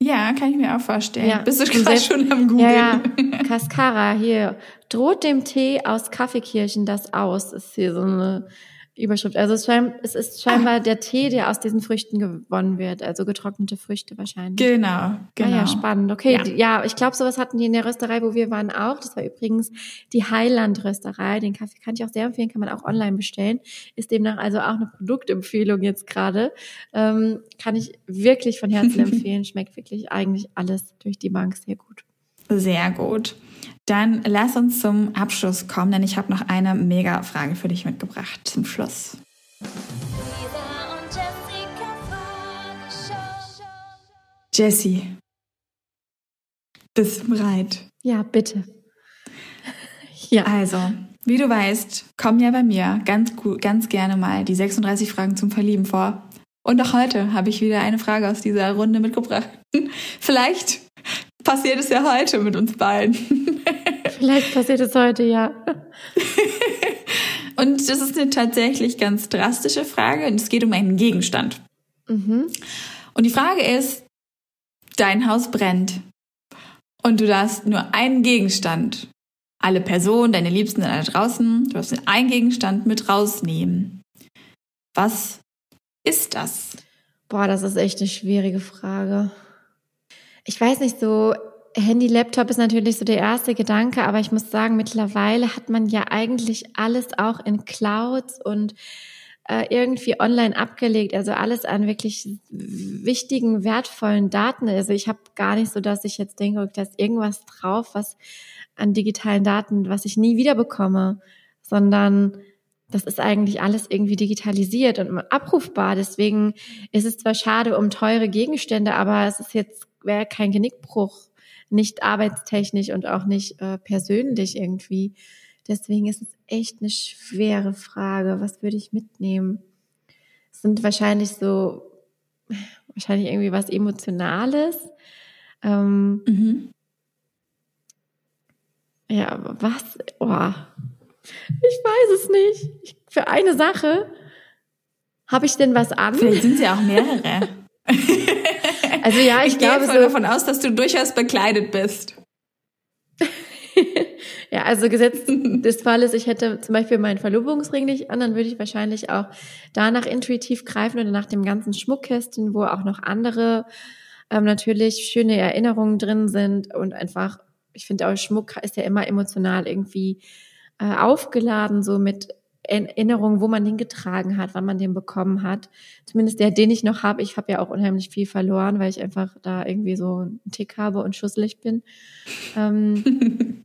Ja, kann ich mir auch vorstellen. Ja, Bist du gerade schon am Googeln? Ja, ja. Cascara hier. Droht dem Tee aus Kaffeekirchen das aus? Ist hier so eine Überschrift. Also es, ist scheinbar der Tee, der aus diesen Früchten gewonnen wird. Also getrocknete Früchte wahrscheinlich. Genau, genau. Ah ja, spannend. Okay, Ja. ja, ich glaube, sowas hatten die in der Rösterei, wo wir waren auch. Das war übrigens die Highland-Rösterei. Den Kaffee kann ich auch sehr empfehlen, kann man auch online bestellen. Ist demnach also auch eine Produktempfehlung jetzt gerade. Ähm, kann ich wirklich von Herzen empfehlen. Schmeckt wirklich eigentlich alles durch die Bank sehr gut. Sehr gut. Dann lass uns zum Abschluss kommen, denn ich habe noch eine mega Frage für dich mitgebracht zum Schluss. Jessie, bist du bereit? Ja, bitte. Ja. Also, wie du weißt, kommen ja bei mir ganz, ganz gerne mal die 36 Fragen zum Verlieben vor. Und auch heute habe ich wieder eine Frage aus dieser Runde mitgebracht. Vielleicht passiert es ja heute mit uns beiden. Vielleicht passiert es heute, ja. Und das ist eine tatsächlich ganz drastische Frage und es geht um einen Gegenstand. Mhm. Und die Frage ist, dein Haus brennt und du darfst nur einen Gegenstand, alle Personen, deine Liebsten sind alle draußen, du darfst nur einen Gegenstand mit rausnehmen. Was ist das? Boah, das ist echt eine schwierige Frage. Ich weiß nicht, so Handy, Laptop ist natürlich so der erste Gedanke, aber ich muss sagen, mittlerweile hat man ja eigentlich alles auch in Clouds und äh, irgendwie online abgelegt, also alles an wirklich wichtigen, wertvollen Daten. Also ich habe gar nicht so, dass ich jetzt denke, okay, da ist irgendwas drauf, was an digitalen Daten, was ich nie wieder bekomme, sondern das ist eigentlich alles irgendwie digitalisiert und abrufbar. Deswegen ist es zwar schade um teure Gegenstände, aber es ist jetzt wäre kein Genickbruch, nicht arbeitstechnisch und auch nicht äh, persönlich irgendwie. Deswegen ist es echt eine schwere Frage. Was würde ich mitnehmen? Es sind wahrscheinlich so, wahrscheinlich irgendwie was Emotionales. Ähm, mhm. Ja, was? Oh, ich weiß es nicht. Ich, für eine Sache habe ich denn was an? Vielleicht sind sie auch mehrere. also ja, ich, ich glaube gehe so davon aus, dass du durchaus bekleidet bist. ja, also gesetzt des Falles, ich hätte zum Beispiel meinen Verlobungsring nicht an, dann würde ich wahrscheinlich auch danach intuitiv greifen oder nach dem ganzen Schmuckkästchen, wo auch noch andere ähm, natürlich schöne Erinnerungen drin sind und einfach, ich finde auch Schmuck ist ja immer emotional irgendwie äh, aufgeladen, so mit Erinnerungen, wo man den getragen hat, wann man den bekommen hat. Zumindest der, den ich noch habe. Ich habe ja auch unheimlich viel verloren, weil ich einfach da irgendwie so einen Tick habe und schusselig bin. Ähm,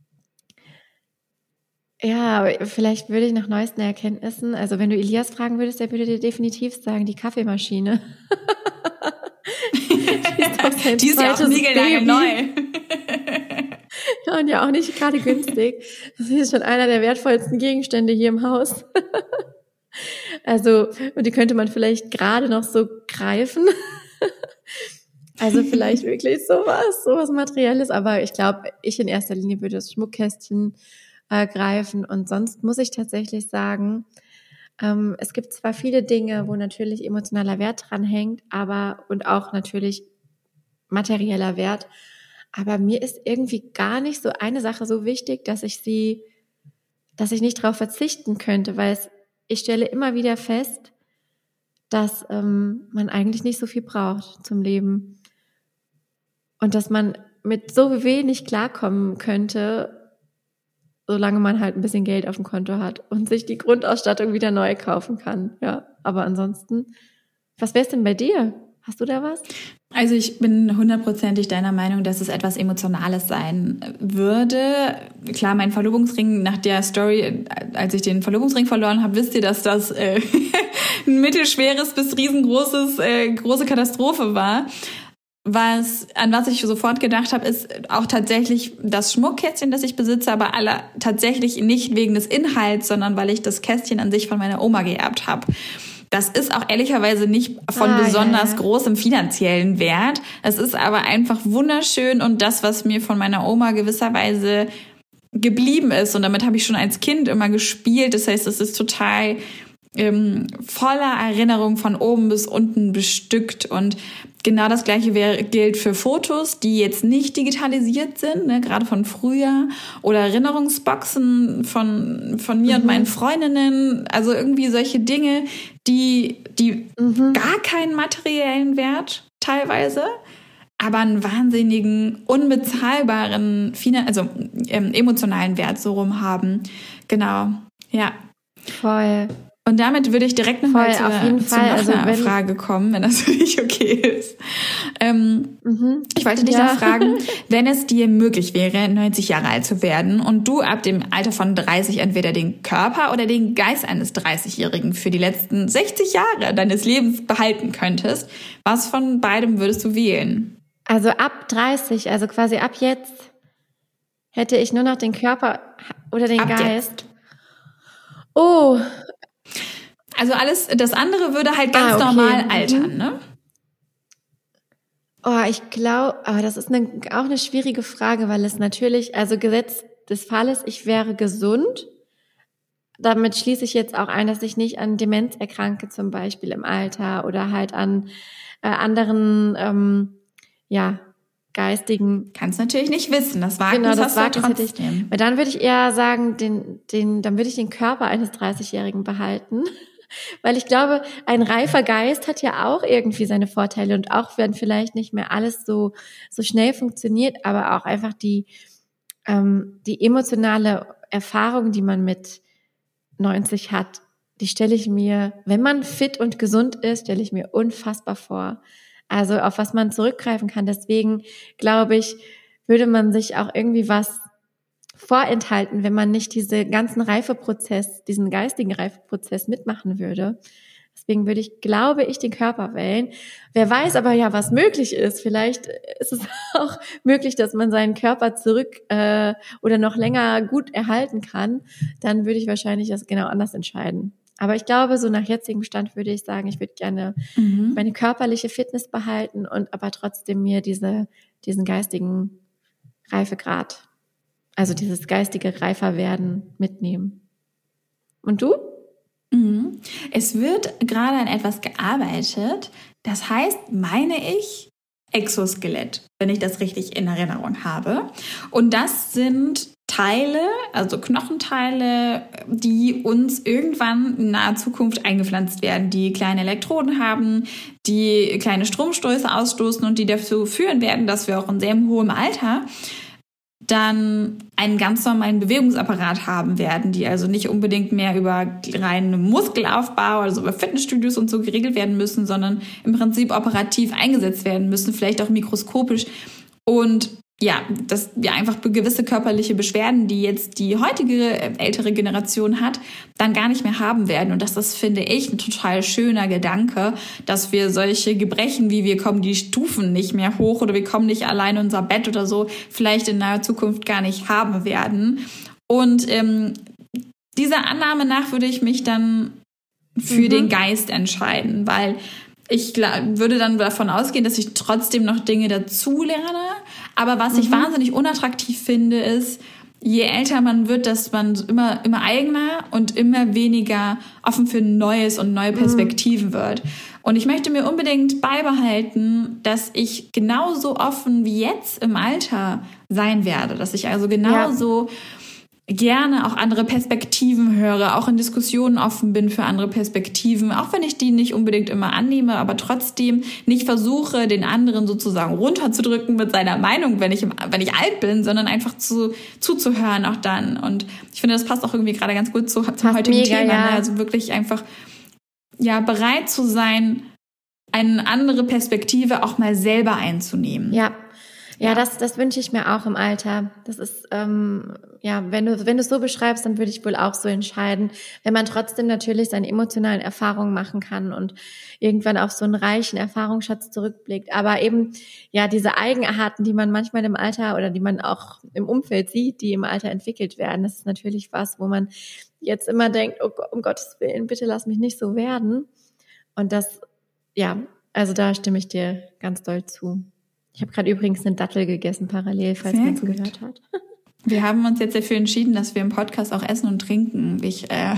ja, vielleicht würde ich nach neuesten Erkenntnissen, also wenn du Elias fragen würdest, der würde dir definitiv sagen, die Kaffeemaschine. die ist, die ist ja auch neu. Und ja auch nicht gerade günstig. Das ist schon einer der wertvollsten Gegenstände hier im Haus. Also, und die könnte man vielleicht gerade noch so greifen. Also vielleicht wirklich sowas, sowas Materielles. Aber ich glaube, ich in erster Linie würde das Schmuckkästchen äh, greifen. Und sonst muss ich tatsächlich sagen, ähm, es gibt zwar viele Dinge, wo natürlich emotionaler Wert dran hängt, aber und auch natürlich materieller Wert. Aber mir ist irgendwie gar nicht so eine Sache so wichtig, dass ich sie, dass ich nicht darauf verzichten könnte, weil es, ich stelle immer wieder fest, dass ähm, man eigentlich nicht so viel braucht zum Leben. Und dass man mit so wenig klarkommen könnte, solange man halt ein bisschen Geld auf dem Konto hat und sich die Grundausstattung wieder neu kaufen kann. Ja, aber ansonsten, was wär's denn bei dir? Hast du da was? Also ich bin hundertprozentig deiner Meinung, dass es etwas Emotionales sein würde. Klar, mein Verlobungsring nach der Story, als ich den Verlobungsring verloren habe, wisst ihr, dass das äh, ein mittelschweres bis riesengroßes äh, große Katastrophe war. Was, an was ich sofort gedacht habe, ist auch tatsächlich das Schmuckkästchen, das ich besitze, aber aller, tatsächlich nicht wegen des Inhalts, sondern weil ich das Kästchen an sich von meiner Oma geerbt habe. Das ist auch ehrlicherweise nicht von ah, besonders ja, ja. großem finanziellen Wert. Es ist aber einfach wunderschön und das, was mir von meiner Oma gewisserweise geblieben ist. Und damit habe ich schon als Kind immer gespielt. Das heißt, es ist total ähm, voller Erinnerung von oben bis unten bestückt. Und genau das gleiche wär, gilt für Fotos, die jetzt nicht digitalisiert sind, ne, gerade von früher, oder Erinnerungsboxen von, von mir mhm. und meinen Freundinnen. Also irgendwie solche Dinge, die, die mhm. gar keinen materiellen Wert teilweise, aber einen wahnsinnigen, unbezahlbaren, also ähm, emotionalen Wert so rum haben. Genau, ja. Voll. Und damit würde ich direkt nochmal zu, auf jeden zu Fall. Also einer Frage kommen, wenn das für dich okay ist. Ähm, mhm. Ich wollte dich ja. dann fragen, wenn es dir möglich wäre, 90 Jahre alt zu werden und du ab dem Alter von 30 entweder den Körper oder den Geist eines 30-Jährigen für die letzten 60 Jahre deines Lebens behalten könntest, was von beidem würdest du wählen? Also ab 30, also quasi ab jetzt hätte ich nur noch den Körper oder den ab Geist. Jetzt. Oh, also alles, das andere würde halt ganz ah, okay. normal mhm. altern, ne? Oh, ich glaube, aber das ist eine, auch eine schwierige Frage, weil es natürlich, also Gesetz des Falles, ich wäre gesund. Damit schließe ich jetzt auch ein, dass ich nicht an Demenz erkranke, zum Beispiel im Alter oder halt an äh, anderen, ähm, ja, geistigen. Kannst natürlich nicht wissen. Das Wagnis genau, das Wagnis hätte ich. Weil dann würde ich eher sagen, den, den, dann würde ich den Körper eines 30-Jährigen behalten. Weil ich glaube, ein reifer Geist hat ja auch irgendwie seine Vorteile und auch wenn vielleicht nicht mehr alles so, so schnell funktioniert, aber auch einfach die, ähm, die emotionale Erfahrung, die man mit 90 hat, die stelle ich mir, wenn man fit und gesund ist, stelle ich mir unfassbar vor. Also auf was man zurückgreifen kann. Deswegen glaube ich, würde man sich auch irgendwie was vorenthalten, wenn man nicht diese ganzen Reifeprozess, diesen geistigen Reifeprozess mitmachen würde. Deswegen würde ich, glaube ich, den Körper wählen. Wer weiß aber ja, was möglich ist. Vielleicht ist es auch möglich, dass man seinen Körper zurück äh, oder noch länger gut erhalten kann. Dann würde ich wahrscheinlich das genau anders entscheiden. Aber ich glaube, so nach jetzigem Stand würde ich sagen, ich würde gerne mhm. meine körperliche Fitness behalten und aber trotzdem mir diese, diesen geistigen Reifegrad, also dieses geistige Reiferwerden mitnehmen. Und du? Mhm. Es wird gerade an etwas gearbeitet. Das heißt, meine ich, Exoskelett, wenn ich das richtig in Erinnerung habe. Und das sind Teile, also Knochenteile, die uns irgendwann in naher Zukunft eingepflanzt werden, die kleine Elektroden haben, die kleine Stromstöße ausstoßen und die dazu führen werden, dass wir auch in sehr hohem Alter dann einen ganz normalen Bewegungsapparat haben werden, die also nicht unbedingt mehr über reinen Muskelaufbau, also über Fitnessstudios und so geregelt werden müssen, sondern im Prinzip operativ eingesetzt werden müssen, vielleicht auch mikroskopisch. Und ja, dass wir einfach gewisse körperliche Beschwerden, die jetzt die heutige äh, ältere Generation hat, dann gar nicht mehr haben werden. Und das ist, finde ich, ein total schöner Gedanke, dass wir solche Gebrechen wie wir kommen die Stufen nicht mehr hoch oder wir kommen nicht allein in unser Bett oder so, vielleicht in naher Zukunft gar nicht haben werden. Und ähm, dieser Annahme nach würde ich mich dann für mhm. den Geist entscheiden, weil ich würde dann davon ausgehen, dass ich trotzdem noch Dinge dazulerne. Aber was mhm. ich wahnsinnig unattraktiv finde, ist, je älter man wird, dass man immer, immer eigener und immer weniger offen für Neues und neue mhm. Perspektiven mhm. wird. Und ich möchte mir unbedingt beibehalten, dass ich genauso offen wie jetzt im Alter sein werde, dass ich also genauso ja gerne auch andere Perspektiven höre, auch in Diskussionen offen bin für andere Perspektiven, auch wenn ich die nicht unbedingt immer annehme, aber trotzdem nicht versuche, den anderen sozusagen runterzudrücken mit seiner Meinung, wenn ich, wenn ich alt bin, sondern einfach zu, zuzuhören auch dann. Und ich finde, das passt auch irgendwie gerade ganz gut zu, zum heutigen mega, Thema. Ja. Ne? Also wirklich einfach, ja, bereit zu sein, eine andere Perspektive auch mal selber einzunehmen. Ja, ja, das, das wünsche ich mir auch im Alter. Das ist, ähm, ja, wenn du, wenn du es so beschreibst, dann würde ich wohl auch so entscheiden. Wenn man trotzdem natürlich seine emotionalen Erfahrungen machen kann und irgendwann auf so einen reichen Erfahrungsschatz zurückblickt. Aber eben, ja, diese Eigenarten, die man manchmal im Alter oder die man auch im Umfeld sieht, die im Alter entwickelt werden, das ist natürlich was, wo man jetzt immer denkt, oh, um Gottes Willen, bitte lass mich nicht so werden. Und das, ja, also da stimme ich dir ganz doll zu. Ich habe gerade übrigens eine Dattel gegessen parallel, falls man es gehört hat. Wir haben uns jetzt dafür entschieden, dass wir im Podcast auch essen und trinken. Ich äh,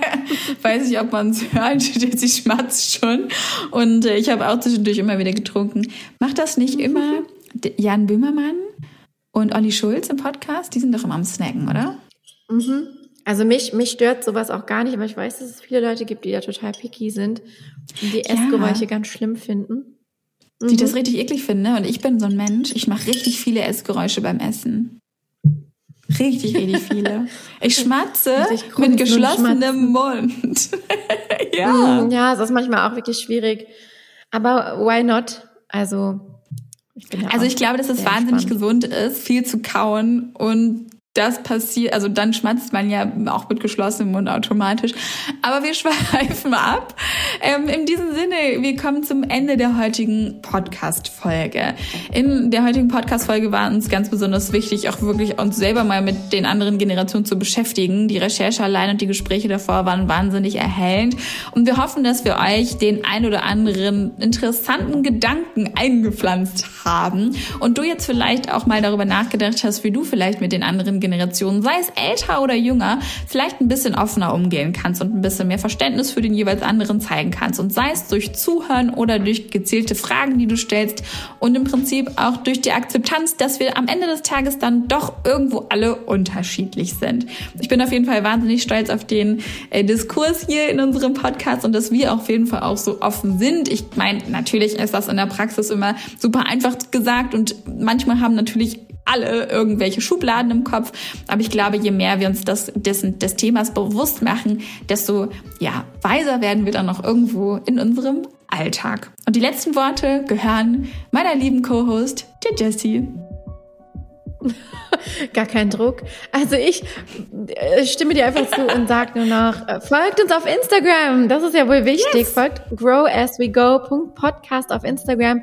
weiß nicht, ob man es hört, sie schmatzt schon. Und äh, ich habe auch zwischendurch immer wieder getrunken. Macht das nicht immer Jan Böhmermann und Olli Schulz im Podcast? Die sind doch immer am Snacken, oder? Mhm. Also mich, mich stört sowas auch gar nicht, aber ich weiß, dass es viele Leute gibt, die da total picky sind und die Essgeräusche ja. ganz schlimm finden die mhm. das richtig eklig finden. Ne? Und ich bin so ein Mensch, ich mache richtig viele Essgeräusche beim Essen. Richtig, richtig viele. Ich schmatze mit geschlossenem Mund. ja. Mm, ja, das ist manchmal auch wirklich schwierig. Aber why not? Also, ich bin also ich glaube, dass es wahnsinnig gesund ist, viel zu kauen und das passiert, also dann schmatzt man ja auch mit geschlossenem Mund automatisch. Aber wir schweifen ab. Ähm, in diesem Sinne, wir kommen zum Ende der heutigen Podcast-Folge. In der heutigen Podcast-Folge war uns ganz besonders wichtig, auch wirklich uns selber mal mit den anderen Generationen zu beschäftigen. Die Recherche allein und die Gespräche davor waren wahnsinnig erhellend. Und wir hoffen, dass wir euch den ein oder anderen interessanten Gedanken eingepflanzt haben und du jetzt vielleicht auch mal darüber nachgedacht hast, wie du vielleicht mit den anderen Generationen, sei es älter oder jünger, vielleicht ein bisschen offener umgehen kannst und ein bisschen mehr Verständnis für den jeweils anderen zeigen kannst. Und sei es durch Zuhören oder durch gezielte Fragen, die du stellst und im Prinzip auch durch die Akzeptanz, dass wir am Ende des Tages dann doch irgendwo alle unterschiedlich sind. Ich bin auf jeden Fall wahnsinnig stolz auf den äh, Diskurs hier in unserem Podcast und dass wir auf jeden Fall auch so offen sind. Ich meine, natürlich ist das in der Praxis immer super einfach gesagt und manchmal haben natürlich alle irgendwelche Schubladen im Kopf. Aber ich glaube, je mehr wir uns das, des, des Themas bewusst machen, desto ja, weiser werden wir dann noch irgendwo in unserem Alltag. Und die letzten Worte gehören meiner lieben Co-Host, der Jessie. gar kein Druck. Also ich äh, stimme dir einfach zu und sag nur noch, äh, folgt uns auf Instagram. Das ist ja wohl wichtig. Yes. Folgt growaswego.podcast auf Instagram.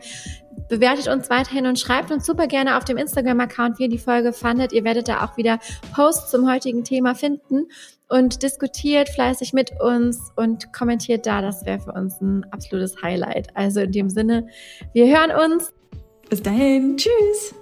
Bewertet uns weiterhin und schreibt uns super gerne auf dem Instagram-Account, wie ihr die Folge fandet. Ihr werdet da auch wieder Posts zum heutigen Thema finden und diskutiert fleißig mit uns und kommentiert da. Das wäre für uns ein absolutes Highlight. Also in dem Sinne, wir hören uns. Bis dahin. Tschüss.